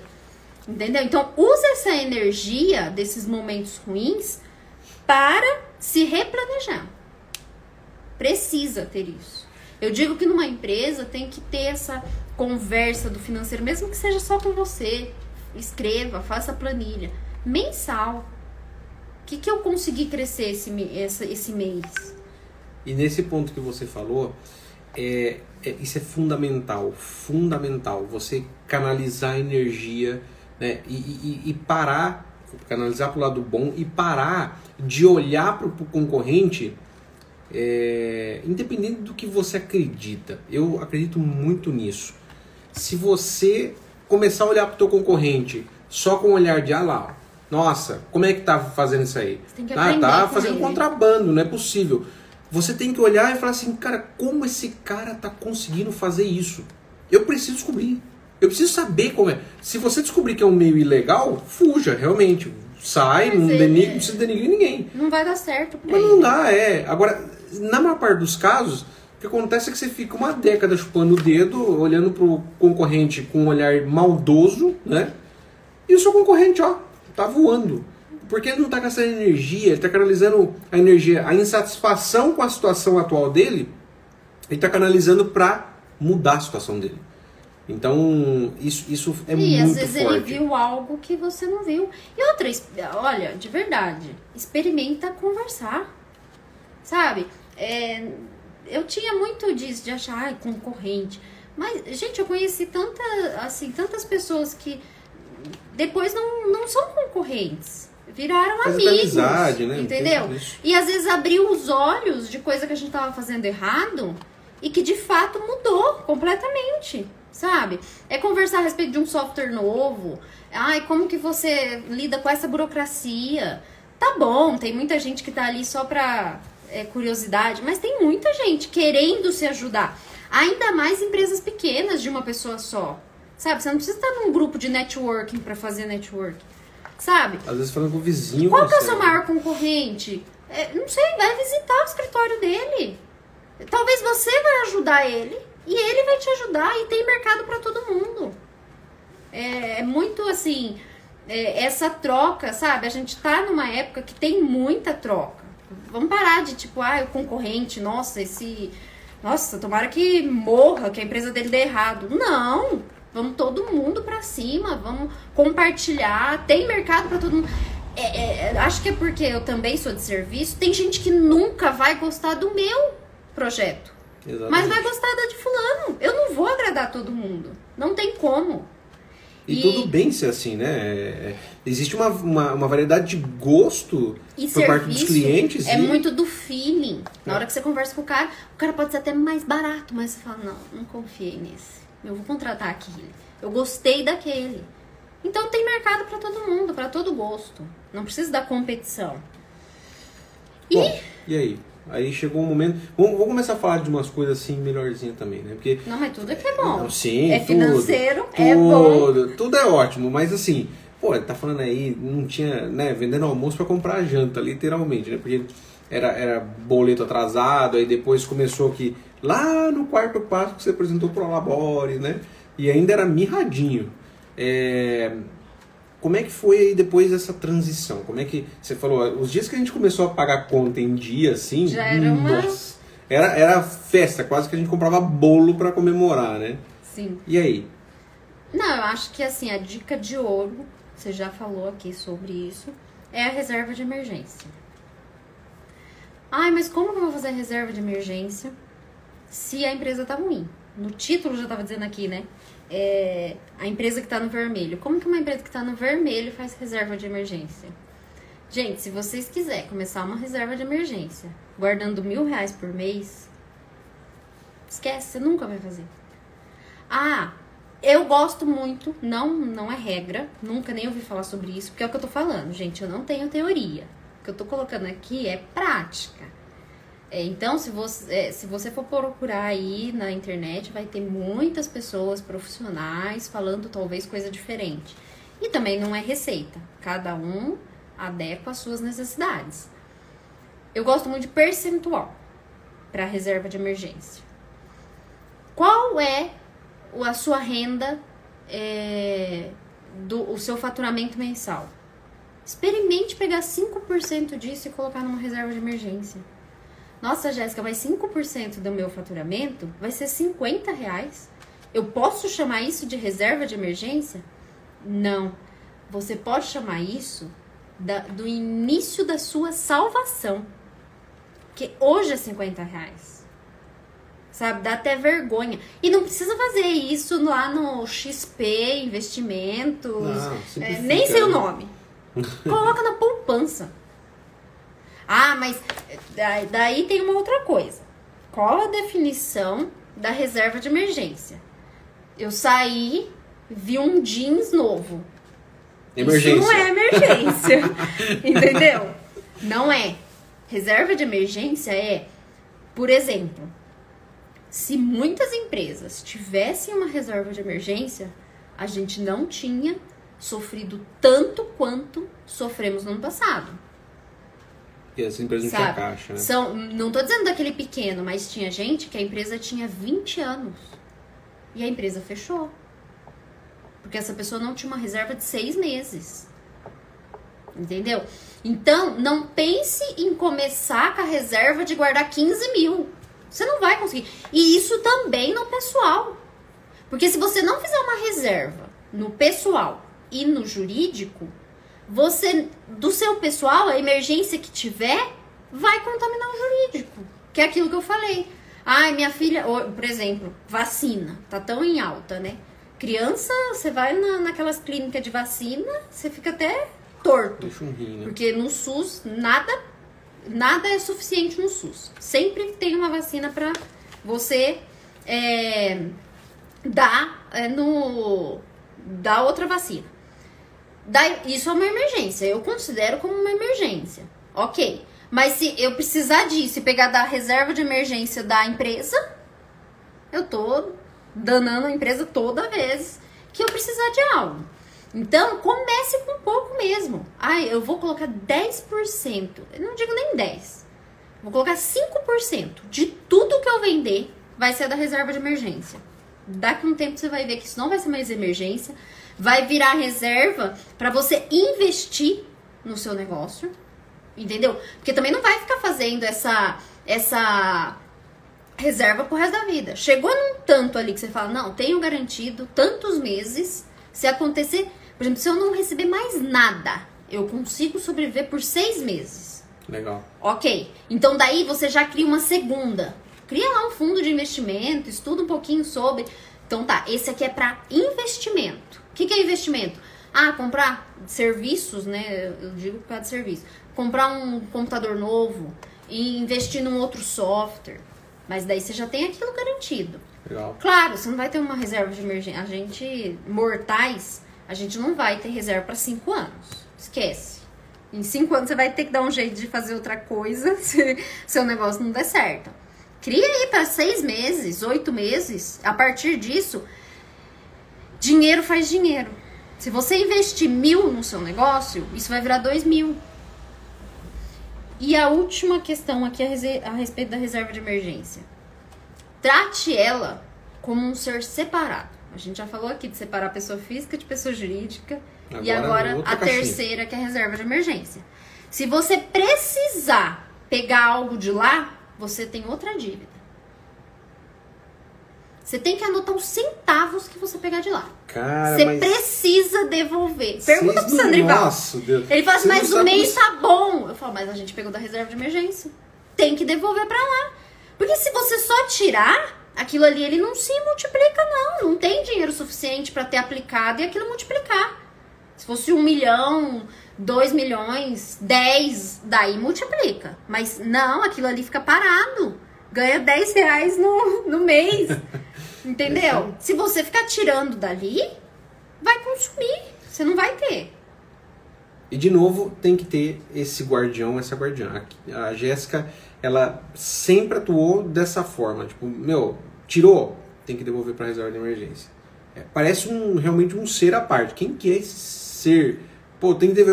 Entendeu? Então, use essa energia desses momentos ruins para se replanejar. Precisa ter isso. Eu digo que numa empresa tem que ter essa conversa do financeiro, mesmo que seja só com você. Escreva, faça planilha. Mensal. O que, que eu consegui crescer esse, esse, mês? E nesse ponto que você falou, é, é, isso é fundamental, fundamental. Você canalizar energia né, e, e, e parar, canalizar para o lado bom e parar de olhar para o concorrente, é, independente do que você acredita. Eu acredito muito nisso. Se você começar a olhar para o teu concorrente só com o olhar de ah lá, nossa, como é que tá fazendo isso aí? Ah, tá fazendo ele. contrabando, não é possível. Você tem que olhar e falar assim, cara, como esse cara tá conseguindo fazer isso? Eu preciso descobrir. Eu preciso saber como é. Se você descobrir que é um meio ilegal, fuja, realmente. Sai, não, denigre, não precisa ninguém. Não vai dar certo. Mas não dá, é. Agora, na maior parte dos casos, o que acontece é que você fica uma década chupando o dedo, olhando pro concorrente com um olhar maldoso, né? E o seu concorrente, ó, tá voando. Porque ele não tá gastando energia, ele tá canalizando a energia, a insatisfação com a situação atual dele, ele tá canalizando para mudar a situação dele. Então, isso, isso é e, muito forte. E às vezes forte. ele viu algo que você não viu. E outra, olha, de verdade, experimenta conversar. Sabe? É, eu tinha muito disso, de achar, ai, concorrente. Mas, gente, eu conheci tanta, assim, tantas pessoas que depois não, não são concorrentes. Viraram Faz amigos. Amizade, né? Entendeu? E às vezes abriu os olhos de coisa que a gente tava fazendo errado e que de fato mudou completamente sabe? É conversar a respeito de um software novo. Ai, como que você lida com essa burocracia? Tá bom, tem muita gente que tá ali só pra é, curiosidade, mas tem muita gente querendo se ajudar. Ainda mais empresas pequenas de uma pessoa só. Sabe? Você não precisa estar num grupo de networking para fazer networking. Sabe? Às vezes falando com o vizinho. Qual que é o seu maior concorrente? É, não sei, vai visitar o escritório dele. Talvez você vai ajudar ele e ele vai te ajudar e tem mercado para todo mundo. É, é muito assim, é, essa troca, sabe? A gente tá numa época que tem muita troca. Vamos parar de tipo, ah, o concorrente, nossa, esse. Nossa, tomara que morra, que a empresa dele dê errado. Não! Vamos todo mundo para cima, vamos compartilhar. Tem mercado para todo mundo. É, é, acho que é porque eu também sou de serviço. Tem gente que nunca vai gostar do meu projeto. Exatamente. Mas vai gostar da de fulano. Eu não vou agradar todo mundo. Não tem como. E, e, tudo bem ser assim, né? É, existe uma, uma, uma, variedade de gosto e por parte dos clientes. É e... muito do feeling. Na é. hora que você conversa com o cara, o cara pode ser até mais barato, mas você fala, não, não confiei nesse. Eu vou contratar aquele. Eu gostei daquele. Então tem mercado para todo mundo, para todo gosto. Não precisa da competição. E, Bom, e aí? Aí chegou um momento. Vamos, vamos, começar a falar de umas coisas assim melhorzinha também, né? Porque. Não, mas tudo é que é bom. Não, sim, é tudo, financeiro, tudo, é bom. Tudo é ótimo, mas assim, pô, tá falando aí, não tinha, né, vendendo almoço para comprar janta, literalmente, né? Porque era, era boleto atrasado, aí depois começou que lá no quarto passo que você apresentou pro Labore, né? E ainda era mirradinho. É, como é que foi aí depois essa transição? Como é que você falou, os dias que a gente começou a pagar conta em dia assim, já era uma nossa, era era festa, quase que a gente comprava bolo para comemorar, né? Sim. E aí? Não, eu acho que assim, a dica de ouro, você já falou aqui sobre isso, é a reserva de emergência. Ai, mas como que eu vou fazer a reserva de emergência se a empresa tá ruim? No título já tava dizendo aqui, né? É, a empresa que está no vermelho. Como que uma empresa que está no vermelho faz reserva de emergência? Gente, se vocês quiserem começar uma reserva de emergência guardando mil reais por mês, esquece, você nunca vai fazer. Ah, eu gosto muito, não, não é regra, nunca nem ouvi falar sobre isso, porque é o que eu tô falando, gente, eu não tenho teoria. O que eu tô colocando aqui é prática. É, então, se você, é, se você for procurar aí na internet, vai ter muitas pessoas profissionais falando talvez coisa diferente. E também não é receita. Cada um adequa às suas necessidades. Eu gosto muito de percentual para reserva de emergência. Qual é a sua renda, é, do, o seu faturamento mensal? Experimente pegar 5% disso e colocar numa reserva de emergência. Nossa, Jéssica, mas 5% do meu faturamento vai ser 50 reais. Eu posso chamar isso de reserva de emergência? Não. Você pode chamar isso da, do início da sua salvação. Porque hoje é 50 reais. Sabe? Dá até vergonha. E não precisa fazer isso lá no XP, investimentos. Não, é, nem sei o nome. Coloca na poupança. Ah, mas daí tem uma outra coisa. Qual a definição da reserva de emergência? Eu saí, vi um jeans novo. Emergência. Isso não é emergência. entendeu? Não é. Reserva de emergência é, por exemplo, se muitas empresas tivessem uma reserva de emergência, a gente não tinha sofrido tanto quanto sofremos no ano passado. E as empresas não tinham caixa, né? São, não tô dizendo daquele pequeno, mas tinha gente que a empresa tinha 20 anos. E a empresa fechou. Porque essa pessoa não tinha uma reserva de seis meses. Entendeu? Então, não pense em começar com a reserva de guardar 15 mil. Você não vai conseguir. E isso também no pessoal. Porque se você não fizer uma reserva no pessoal e no jurídico, você, do seu pessoal, a emergência que tiver, vai contaminar o jurídico. Que é aquilo que eu falei. Ai, minha filha, por exemplo, vacina, tá tão em alta, né? Criança, você vai na, naquelas clínicas de vacina, você fica até torto. Um né? Porque no SUS, nada, nada é suficiente no SUS. Sempre tem uma vacina para você é, dar é, no. dar outra vacina. Isso é uma emergência. Eu considero como uma emergência. Ok. Mas se eu precisar disso e pegar da reserva de emergência da empresa, eu tô danando a empresa toda vez que eu precisar de algo. Então, comece com pouco mesmo. Ai, eu vou colocar 10%. Eu não digo nem 10. Vou colocar 5% de tudo que eu vender vai ser da reserva de emergência. Daqui a um tempo você vai ver que isso não vai ser mais emergência, vai virar reserva para você investir no seu negócio. Entendeu? Porque também não vai ficar fazendo essa essa reserva pro resto da vida. Chegou num tanto ali que você fala: "Não, tenho garantido tantos meses se acontecer por exemplo, se eu não receber mais nada, eu consigo sobreviver por seis meses. Legal. Ok. Então daí você já cria uma segunda. Cria lá um fundo de investimento, estuda um pouquinho sobre. Então tá, esse aqui é para investimento. O que, que é investimento? Ah, comprar serviços, né? Eu digo por causa de serviço. Comprar um computador novo e investir num outro software. Mas daí você já tem aquilo garantido. Legal. Claro, você não vai ter uma reserva de emergência. A gente, mortais, a gente não vai ter reserva para cinco anos. Esquece. Em cinco anos você vai ter que dar um jeito de fazer outra coisa se seu negócio não der certo. Cria aí para seis meses, oito meses. A partir disso, dinheiro faz dinheiro. Se você investir mil no seu negócio, isso vai virar dois mil. E a última questão aqui a respeito da reserva de emergência. Trate ela como um ser separado. A gente já falou aqui de separar pessoa física de pessoa jurídica. Agora, e agora a caixinha. terceira, que é a reserva de emergência. Se você precisar pegar algo de lá, você tem outra dívida. Você tem que anotar os centavos que você pegar de lá. Cara, você precisa devolver. Pergunta pro Sandrival. Ele fala assim, mas o mês tá bom. Eu falo, mas a gente pegou da reserva de emergência. Tem que devolver pra lá. Porque se você só tirar, aquilo ali ele não se multiplica, não. Não tem dinheiro suficiente para ter aplicado e aquilo multiplicar. Se fosse um milhão, dois milhões, dez, daí multiplica. Mas não, aquilo ali fica parado. Ganha dez reais no, no mês. Entendeu? Se você ficar tirando dali, vai consumir. Você não vai ter. E de novo, tem que ter esse guardião, essa guardiã. A, a Jéssica, ela sempre atuou dessa forma. Tipo, meu, tirou, tem que devolver para reserva de emergência. É, parece um, realmente um ser à parte. Quem que é esse ser? Pô, tem que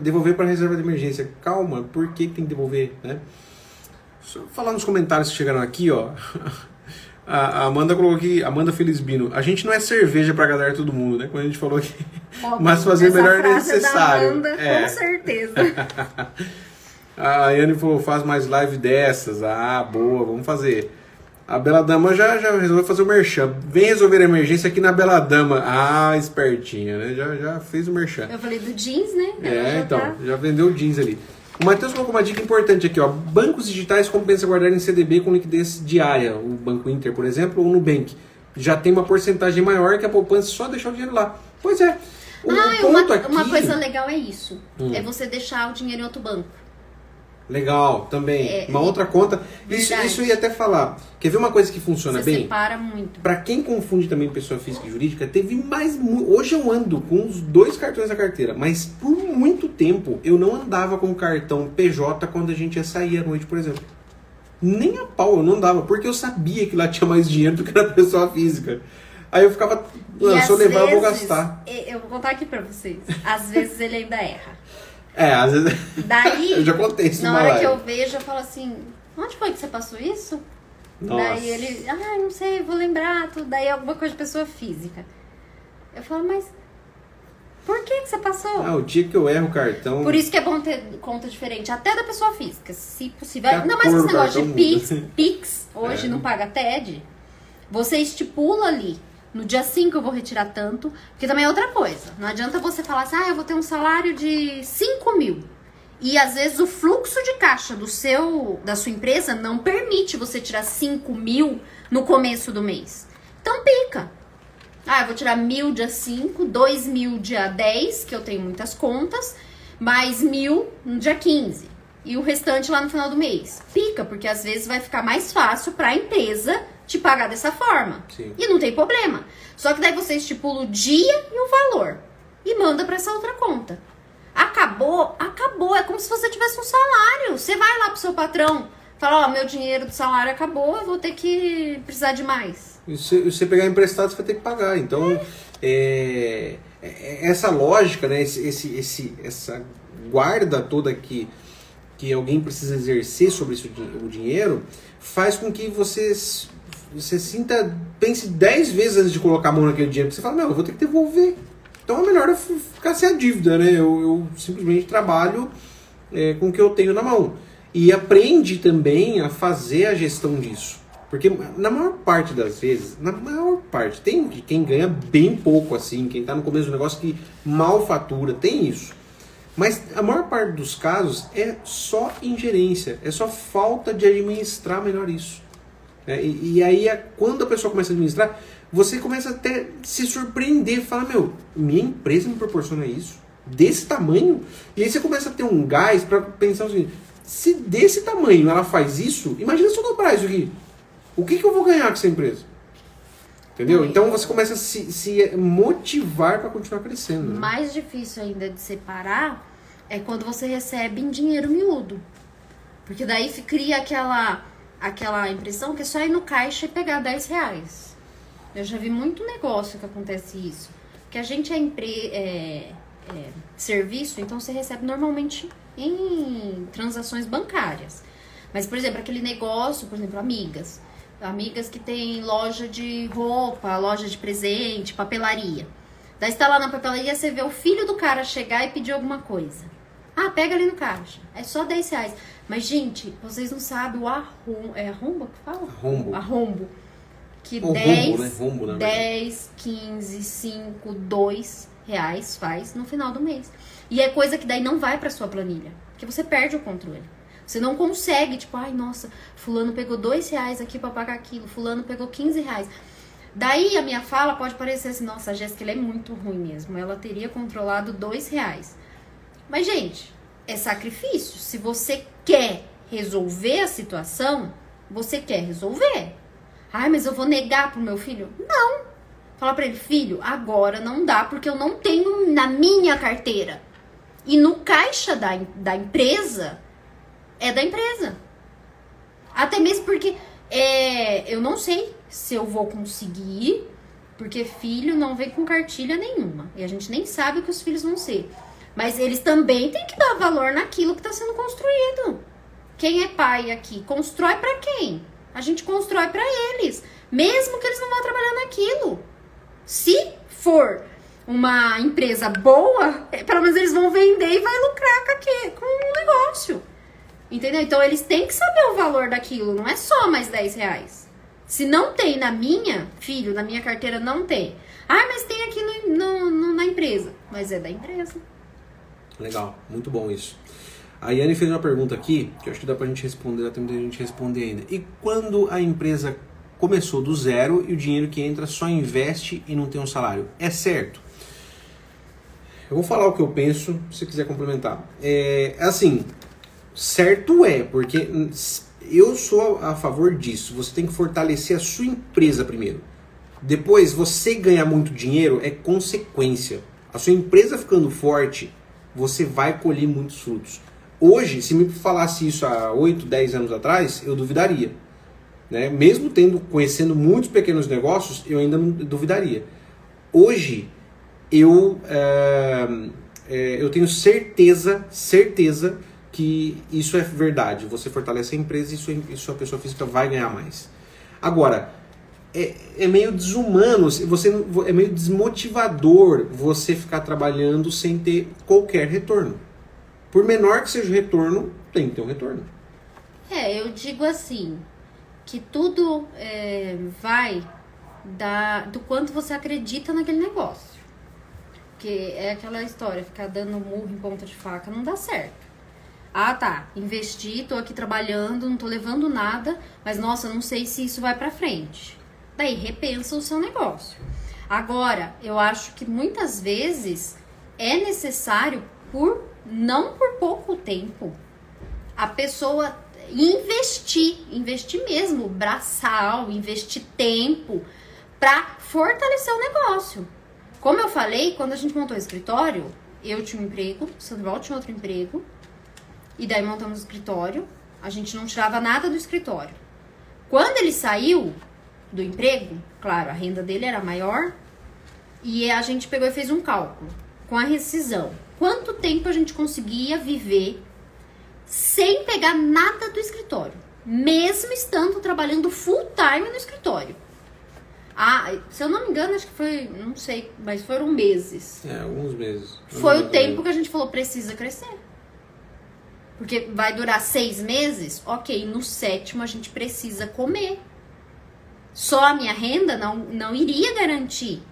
devolver para reserva de emergência. Calma, por que tem que devolver, né? Só falar nos comentários que chegaram aqui, ó. A Amanda colocou aqui, Amanda Felisbino, a gente não é cerveja pra galera todo mundo, né? Quando a gente falou aqui. Óbvio, mas fazer melhor necessário. Amanda, é. Com certeza. a Yane falou, faz mais live dessas. Ah, boa, vamos fazer. A Bela Dama já, já resolveu fazer o merchan. Vem resolver a emergência aqui na Bela Dama. Ah, espertinha, né? Já, já fez o merchan. Eu falei do jeans, né? é, então, tá... já vendeu o jeans ali. O Matheus colocou uma dica importante aqui, ó. Bancos digitais compensa guardar em CDB com liquidez diária. O Banco Inter, por exemplo, ou no Nubank. Já tem uma porcentagem maior que a poupança só deixar o dinheiro lá. Pois é. O ah, uma, aqui... uma coisa legal é isso. Hum. É você deixar o dinheiro em outro banco. Legal, também. É, uma outra conta. Isso, isso eu ia até falar. Quer ver uma coisa que funciona Você bem? separa muito. Para quem confunde também pessoa física e jurídica, teve mais. Hoje eu ando com os dois cartões da carteira, mas por muito tempo eu não andava com o cartão PJ quando a gente ia sair à noite, por exemplo. Nem a pau eu não andava, porque eu sabia que lá tinha mais dinheiro do que na pessoa física. Aí eu ficava, ah, se eu levar, vezes, eu vou gastar. Eu vou contar aqui pra vocês. Às vezes ele ainda erra. É, às vezes. Daí, eu já contei isso na hora live. que eu vejo, eu falo assim: onde foi que você passou isso? Nossa. Daí ele, ah, não sei, vou lembrar. Tudo. Daí alguma coisa de pessoa física. Eu falo, mas por que, que você passou? Ah, o dia que eu erro o cartão. Por isso que é bom ter conta diferente, até da pessoa física, se possível. Não, mas esse negócio de Pix, Pix hoje é. não paga TED. Você estipula ali no dia 5 eu vou retirar tanto. Porque também é outra coisa. Não adianta você falar assim, ah, eu vou ter um salário de 5 mil. E às vezes o fluxo de caixa do seu, da sua empresa não permite você tirar 5 mil no começo do mês. Então pica. Ah, eu vou tirar mil dia 5, 2 mil dia 10, que eu tenho muitas contas, mais mil no dia 15. E o restante lá no final do mês. Pica, porque às vezes vai ficar mais fácil para a empresa te pagar dessa forma. Sim. E não tem problema. Só que daí você estipula o dia e o valor e manda para essa outra conta. Acabou, acabou. É como se você tivesse um salário. Você vai lá pro seu patrão, fala: Ó, oh, meu dinheiro do salário acabou, eu vou ter que precisar de mais. Se você pegar emprestado, você vai ter que pagar. Então, é. É, é, essa lógica, né, esse, esse, esse, essa guarda toda que, que alguém precisa exercer sobre o dinheiro, faz com que você você sinta, pense 10 vezes antes de colocar a mão naquele dinheiro, porque você fala, não, eu vou ter que devolver. Então é melhor ficar sem a dívida, né? Eu, eu simplesmente trabalho é, com o que eu tenho na mão. E aprende também a fazer a gestão disso. Porque na maior parte das vezes, na maior parte, tem quem ganha bem pouco assim, quem está no começo do negócio que mal fatura, tem isso. Mas a maior parte dos casos é só ingerência, é só falta de administrar melhor isso. É, e, e, aí, quando a pessoa começa a administrar, você começa até se surpreender, fala, meu, minha empresa me proporciona isso, desse tamanho, e aí você começa a ter um gás para pensar o seguinte, se desse tamanho ela faz isso, imagina se eu dobrar isso aqui. O que, que eu vou ganhar com essa empresa? Entendeu? Então você começa a se, se motivar para continuar crescendo. Né? Mais difícil ainda de separar é quando você recebe em dinheiro miúdo. Porque daí cria aquela aquela impressão que é só ir no caixa e pegar 10 reais. Eu já vi muito negócio que acontece isso. Que a gente é, empre... é, é serviço, então você recebe normalmente em transações bancárias. Mas, por exemplo, aquele negócio, por exemplo, amigas. Amigas que tem loja de roupa, loja de presente, papelaria. Daí está lá na papelaria, você vê o filho do cara chegar e pedir alguma coisa. Ah, pega ali no caixa. É só 10 reais. Mas, gente, vocês não sabem o arrombo. É arrombo que fala? Arrombo. Arrombo. Que Ou 10, rombo, né? rombo, na 10, 15, 5, 2 reais faz no final do mês. E é coisa que daí não vai pra sua planilha. Porque você perde o controle. Você não consegue, tipo, ai, nossa, fulano pegou dois reais aqui para pagar aquilo, fulano pegou 15 reais. Daí a minha fala pode parecer assim, nossa, a Jéssica é muito ruim mesmo. Ela teria controlado dois reais. Mas, gente, é sacrifício. Se você quer resolver a situação, você quer resolver. Ai, mas eu vou negar pro meu filho? Não. Fala para ele, filho, agora não dá porque eu não tenho na minha carteira. E no caixa da, da empresa, é da empresa. Até mesmo porque é, eu não sei se eu vou conseguir, porque filho não vem com cartilha nenhuma. E a gente nem sabe o que os filhos vão ser. Mas eles também têm que dar valor naquilo que está sendo construído. Quem é pai aqui? Constrói para quem? A gente constrói para eles, mesmo que eles não vão trabalhar naquilo. Se for uma empresa boa, é, pelo menos eles vão vender e vai lucrar com, com um negócio. Entendeu? Então eles têm que saber o valor daquilo, não é só mais 10 reais. Se não tem na minha, filho, na minha carteira não tem. Ah, mas tem aqui no, no, no, na empresa. Mas é da empresa. Legal, muito bom isso. A Yane fez uma pergunta aqui, que eu acho que dá pra gente responder, dá tempo a gente responder ainda. E quando a empresa começou do zero e o dinheiro que entra só investe e não tem um salário? É certo? Eu vou falar o que eu penso, se quiser complementar. É assim, certo é, porque eu sou a favor disso. Você tem que fortalecer a sua empresa primeiro. Depois, você ganhar muito dinheiro é consequência. A sua empresa ficando forte, você vai colher muitos frutos. Hoje, se me falasse isso há 8, 10 anos atrás, eu duvidaria. Né? Mesmo tendo conhecendo muitos pequenos negócios, eu ainda duvidaria. Hoje, eu, é, é, eu tenho certeza, certeza que isso é verdade. Você fortalece a empresa e sua, e sua pessoa física vai ganhar mais. Agora, é, é meio desumano, você é meio desmotivador você ficar trabalhando sem ter qualquer retorno. Por menor que seja o retorno, tem que ter um retorno. É, eu digo assim, que tudo é, vai da, do quanto você acredita naquele negócio. Porque é aquela história, ficar dando murro em ponta de faca não dá certo. Ah, tá, investi, tô aqui trabalhando, não tô levando nada, mas nossa, não sei se isso vai para frente. Daí repensa o seu negócio. Agora, eu acho que muitas vezes é necessário por não por pouco tempo, a pessoa investir, investir mesmo, braçal, investir tempo para fortalecer o negócio. Como eu falei, quando a gente montou o escritório, eu tinha um emprego, o Sandoval tinha outro emprego, e daí montamos o escritório. A gente não tirava nada do escritório. Quando ele saiu do emprego, claro, a renda dele era maior, e a gente pegou e fez um cálculo com a rescisão quanto tempo a gente conseguia viver sem pegar nada do escritório, mesmo estando trabalhando full time no escritório. Ah, se eu não me engano, acho que foi, não sei, mas foram meses. É, alguns meses. Foi o tempo que a gente falou, precisa crescer. Porque vai durar seis meses, ok, no sétimo a gente precisa comer. Só a minha renda não, não iria garantir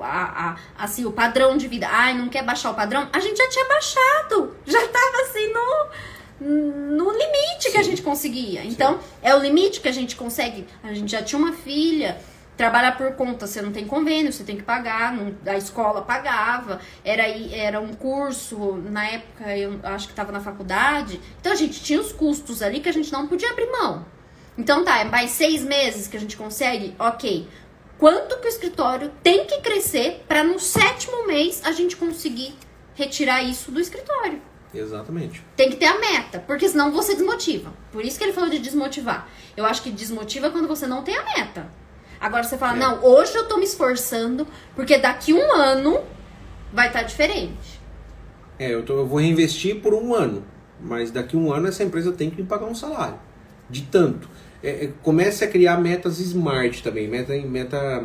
a, a, assim, o padrão de vida. Ai, não quer baixar o padrão? A gente já tinha baixado. Já tava assim no, no limite Sim. que a gente conseguia. Então, Sim. é o limite que a gente consegue. A gente já tinha uma filha. Trabalhar por conta, você não tem convênio, você tem que pagar, não, a escola pagava, era, era um curso, na época eu acho que estava na faculdade. Então a gente tinha os custos ali que a gente não podia abrir mão. Então tá, é mais seis meses que a gente consegue? Ok quanto que o escritório tem que crescer para no sétimo mês a gente conseguir retirar isso do escritório. Exatamente. Tem que ter a meta, porque senão você desmotiva. Por isso que ele falou de desmotivar. Eu acho que desmotiva quando você não tem a meta. Agora você fala, é. não, hoje eu tô me esforçando, porque daqui um ano vai estar tá diferente. É, eu, tô, eu vou reinvestir por um ano, mas daqui um ano essa empresa tem que me pagar um salário. De tanto é, é, comece a criar metas smart também, meta, meta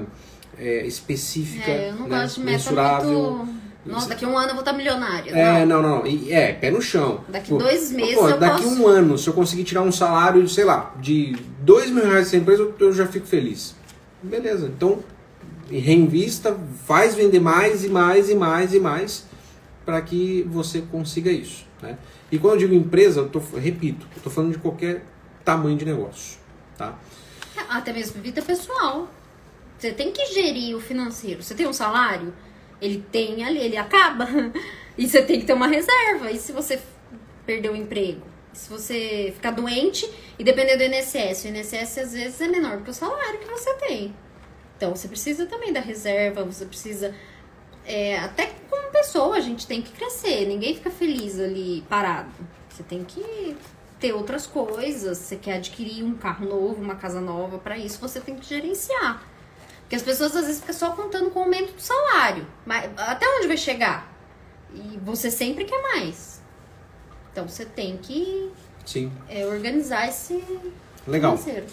é, específica, é, eu não né, gosto de meta. Muito... Nossa, daqui um ano eu vou estar milionário. É, não, não, não. é, pé no chão. Daqui pô, dois meses pô, eu Daqui posso... um ano, se eu conseguir tirar um salário, sei lá, de dois mil reais dessa empresa, eu já fico feliz. Beleza, então reinvista, faz vender mais e mais e mais e mais para que você consiga isso. Né? E quando eu digo empresa, eu tô, repito, estou falando de qualquer tamanho de negócio tá? Até mesmo vida pessoal. Você tem que gerir o financeiro. Você tem um salário, ele tem ali, ele acaba. E você tem que ter uma reserva. E se você perder o emprego? Se você ficar doente e depender do INSS, o INSS às vezes é menor que o salário que você tem. Então você precisa também da reserva, você precisa é, até como pessoa, a gente tem que crescer. Ninguém fica feliz ali parado. Você tem que ter outras coisas. Você quer adquirir um carro novo, uma casa nova, para isso você tem que gerenciar. Porque as pessoas às vezes ficam só contando com o aumento do salário. Mas até onde vai chegar? E você sempre quer mais. Então você tem que Sim. é, organizar esse Legal. financeiro.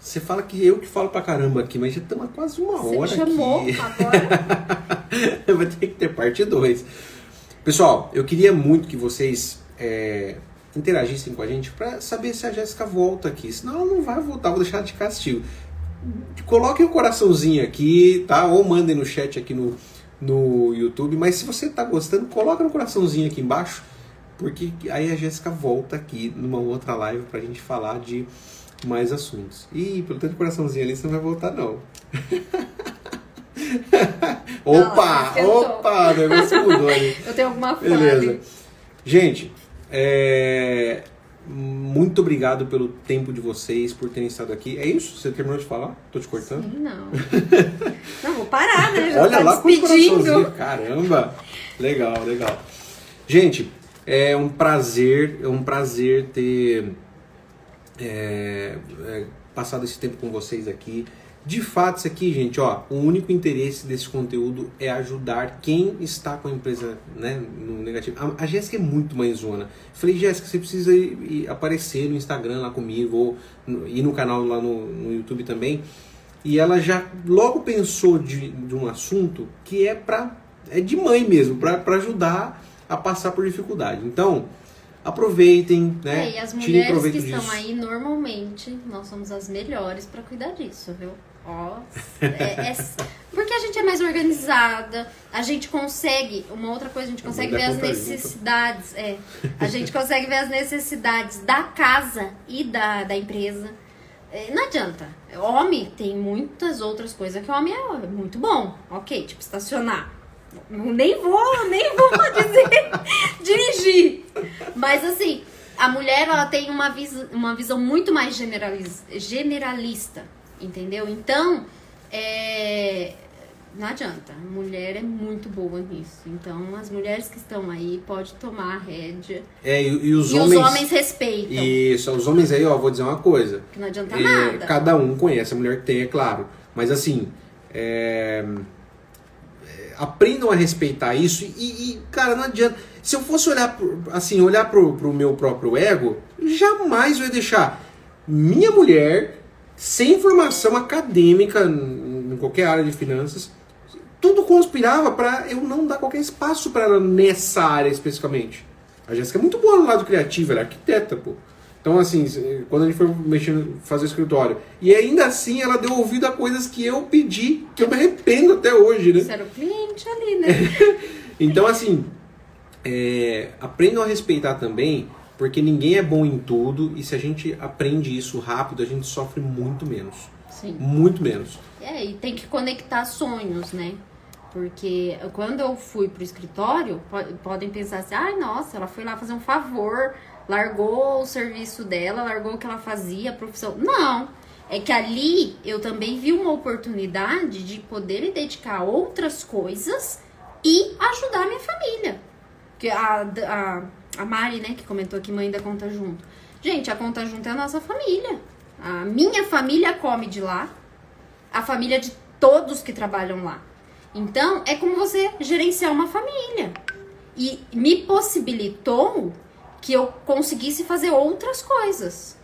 Você fala que eu que falo pra caramba aqui, mas já estamos quase uma Você hora chamou aqui. agora. Vai ter que ter parte 2. Pessoal, eu queria muito que vocês é, interagissem com a gente para saber se a Jéssica volta aqui. Senão ela não vai voltar, vou deixar ela de castigo. Coloquem o coraçãozinho aqui, tá? Ou mandem no chat aqui no, no YouTube. Mas se você tá gostando, coloca no coraçãozinho aqui embaixo. Porque aí a Jéssica volta aqui numa outra live pra gente falar de mais assuntos. Ih, pelo tanto coraçãozinho ali, você não vai voltar, não. opa! esquentou. opa! O negócio mudou ali. Eu tenho alguma falha. Beleza. Gente, é, muito obrigado pelo tempo de vocês, por terem estado aqui. É isso? Você terminou de falar? Tô te cortando? Sim, não. Não, vou parar, né? Já Olha tá lá com o coraçãozinho. despedindo. Caramba! Legal, legal. Gente, é um prazer, é um prazer ter é, é, passado esse tempo com vocês aqui. De fato, isso aqui, gente, ó, o único interesse desse conteúdo é ajudar quem está com a empresa né, no negativo. A, a Jéssica é muito mãezona. Falei, Jéssica, você precisa ir, ir aparecer no Instagram lá comigo, ou no, ir no canal lá no, no YouTube também. E ela já logo pensou de, de um assunto que é para é de mãe mesmo, para ajudar a passar por dificuldade. Então, aproveitem, né? É, e as mulheres que proveito estão disso. aí, normalmente, nós somos as melhores pra cuidar disso, viu? Ó, é- é- porque a gente é mais organizada, a gente consegue, uma outra coisa, a gente A consegue ver as necessidades, é, a gente consegue ver as necessidades da casa e da, da empresa. É, não adianta. Homem tem muitas outras coisas que o homem é muito bom. Ok, tipo estacionar. Nem vou, nem vou dizer dirigir. Mas assim, a mulher ela tem uma, vis uma visão muito mais generalis generalista, entendeu? Então, é, não adianta. A mulher é muito boa nisso. Então, as mulheres que estão aí pode tomar a rédea. É, e, e os e homens. os homens respeitam. Isso, os homens aí, ó, vou dizer uma coisa. Que não adianta É, nada. cada um conhece a mulher que tem, é claro. Mas assim, é, aprendam a respeitar isso e, e, cara, não adianta. Se eu fosse olhar pro- assim, olhar pro, pro meu próprio ego, jamais eu ia deixar minha mulher sem formação acadêmica em qualquer área de finanças. Tudo conspirava para eu não dar qualquer espaço para ela nessa área especificamente. A Jéssica é muito boa no lado criativo, ela é arquiteta, pô. Então, assim, quando a gente foi mexendo, fazer o escritório. E ainda assim, ela deu ouvido a coisas que eu pedi, que eu me arrependo até hoje, né? Você era o cliente ali, né? Então, assim, é, aprendam a respeitar também, porque ninguém é bom em tudo. E se a gente aprende isso rápido, a gente sofre muito menos. Sim. Muito menos. É, e tem que conectar sonhos, né? Porque quando eu fui pro escritório, po- podem pensar assim, ai, nossa, ela foi lá fazer um favor, largou o serviço dela, largou o que ela fazia, a profissão. Não. É que ali eu também vi uma oportunidade de poder me dedicar a outras coisas e ajudar a minha família. Que a, a, a Mari, né, que comentou aqui, mãe da conta junto. Gente, a conta junto é a nossa família. A minha família come de lá, a família de todos que trabalham lá. Então, é como você gerenciar uma família. E me possibilitou que eu conseguisse fazer outras coisas.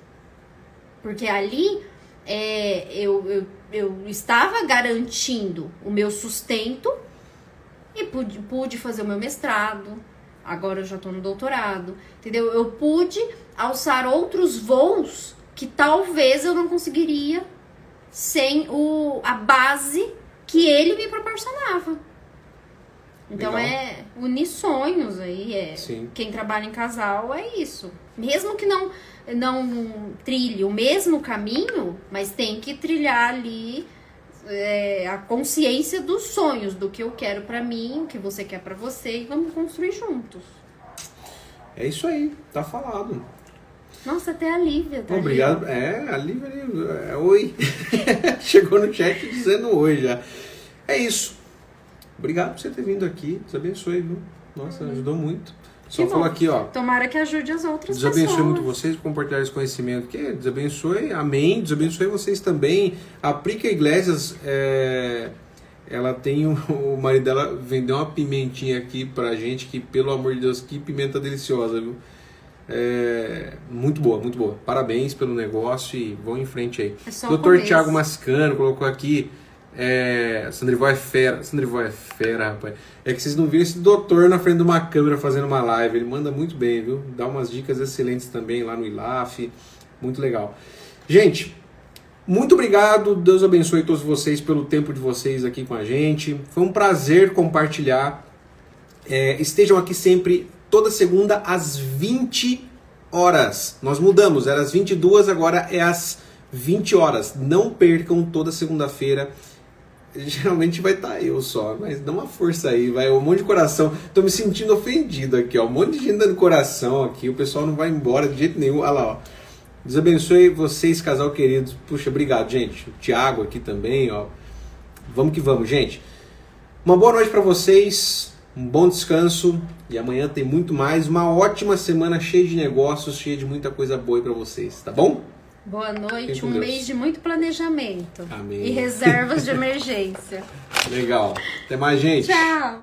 Porque ali é, eu, eu, eu estava garantindo o meu sustento e pude, pude fazer o meu mestrado. Agora eu já estou no doutorado. Entendeu? Eu pude alçar outros voos que talvez eu não conseguiria sem o, a base que ele me proporcionava. Então Legal. é unir sonhos aí, é Sim. quem trabalha em casal é isso. Mesmo que não não trilhe o mesmo caminho, mas tem que trilhar ali é, a consciência dos sonhos, do que eu quero pra mim, o que você quer pra você e vamos construir juntos. É isso aí, tá falado. Nossa, até a Lívia tá ali, Obrigado. É, a Lívia, é, oi. Chegou no chat dizendo oi já. É isso. Obrigado por você ter vindo aqui. Deus abençoe, viu? Nossa, ajudou muito. Só falou aqui, ó. Tomara que ajude as outras Deus abençoe pessoas. muito vocês por compartilhar esse conhecimento. Que Deus abençoe, amém. Deus abençoe vocês também. A Prica Iglesias, é, ela tem um- o marido dela vendeu uma pimentinha aqui pra gente, que pelo amor de Deus, que pimenta deliciosa, viu? É, muito boa, muito boa. Parabéns pelo negócio e vão em frente aí. É Doutor. Tiago Mascano colocou aqui. É, Sandrivó é fera. Sandrivó é fera, rapaz. É que vocês não viram esse doutor na frente de uma câmera fazendo uma live. Ele manda muito bem, viu? Dá umas dicas excelentes também lá no ILAF. Muito legal. Gente, muito obrigado. Deus abençoe todos vocês pelo tempo de vocês aqui com a gente. Foi um prazer compartilhar. É, estejam aqui sempre, toda segunda, às 20 horas. Nós mudamos, era às 22, agora é às 20 horas. Não percam toda segunda-feira. Geralmente vai estar eu só, mas dá uma força aí, vai. Um monte de coração. Tô me sentindo ofendido aqui, ó. Um monte de gente dando coração aqui. O pessoal não vai embora de jeito nenhum. Olha lá, ó. Deus abençoe vocês, casal querido. Puxa, obrigado, gente. O Thiago aqui também, ó. Vamos que vamos, gente. Uma boa noite para vocês, um bom descanso e amanhã tem muito mais. Uma ótima semana cheia de negócios, cheia de muita coisa boa para vocês, tá bom? Boa noite, um Deus. mês de muito planejamento. Amém. E reservas de emergência. Legal. Até mais, gente. Tchau!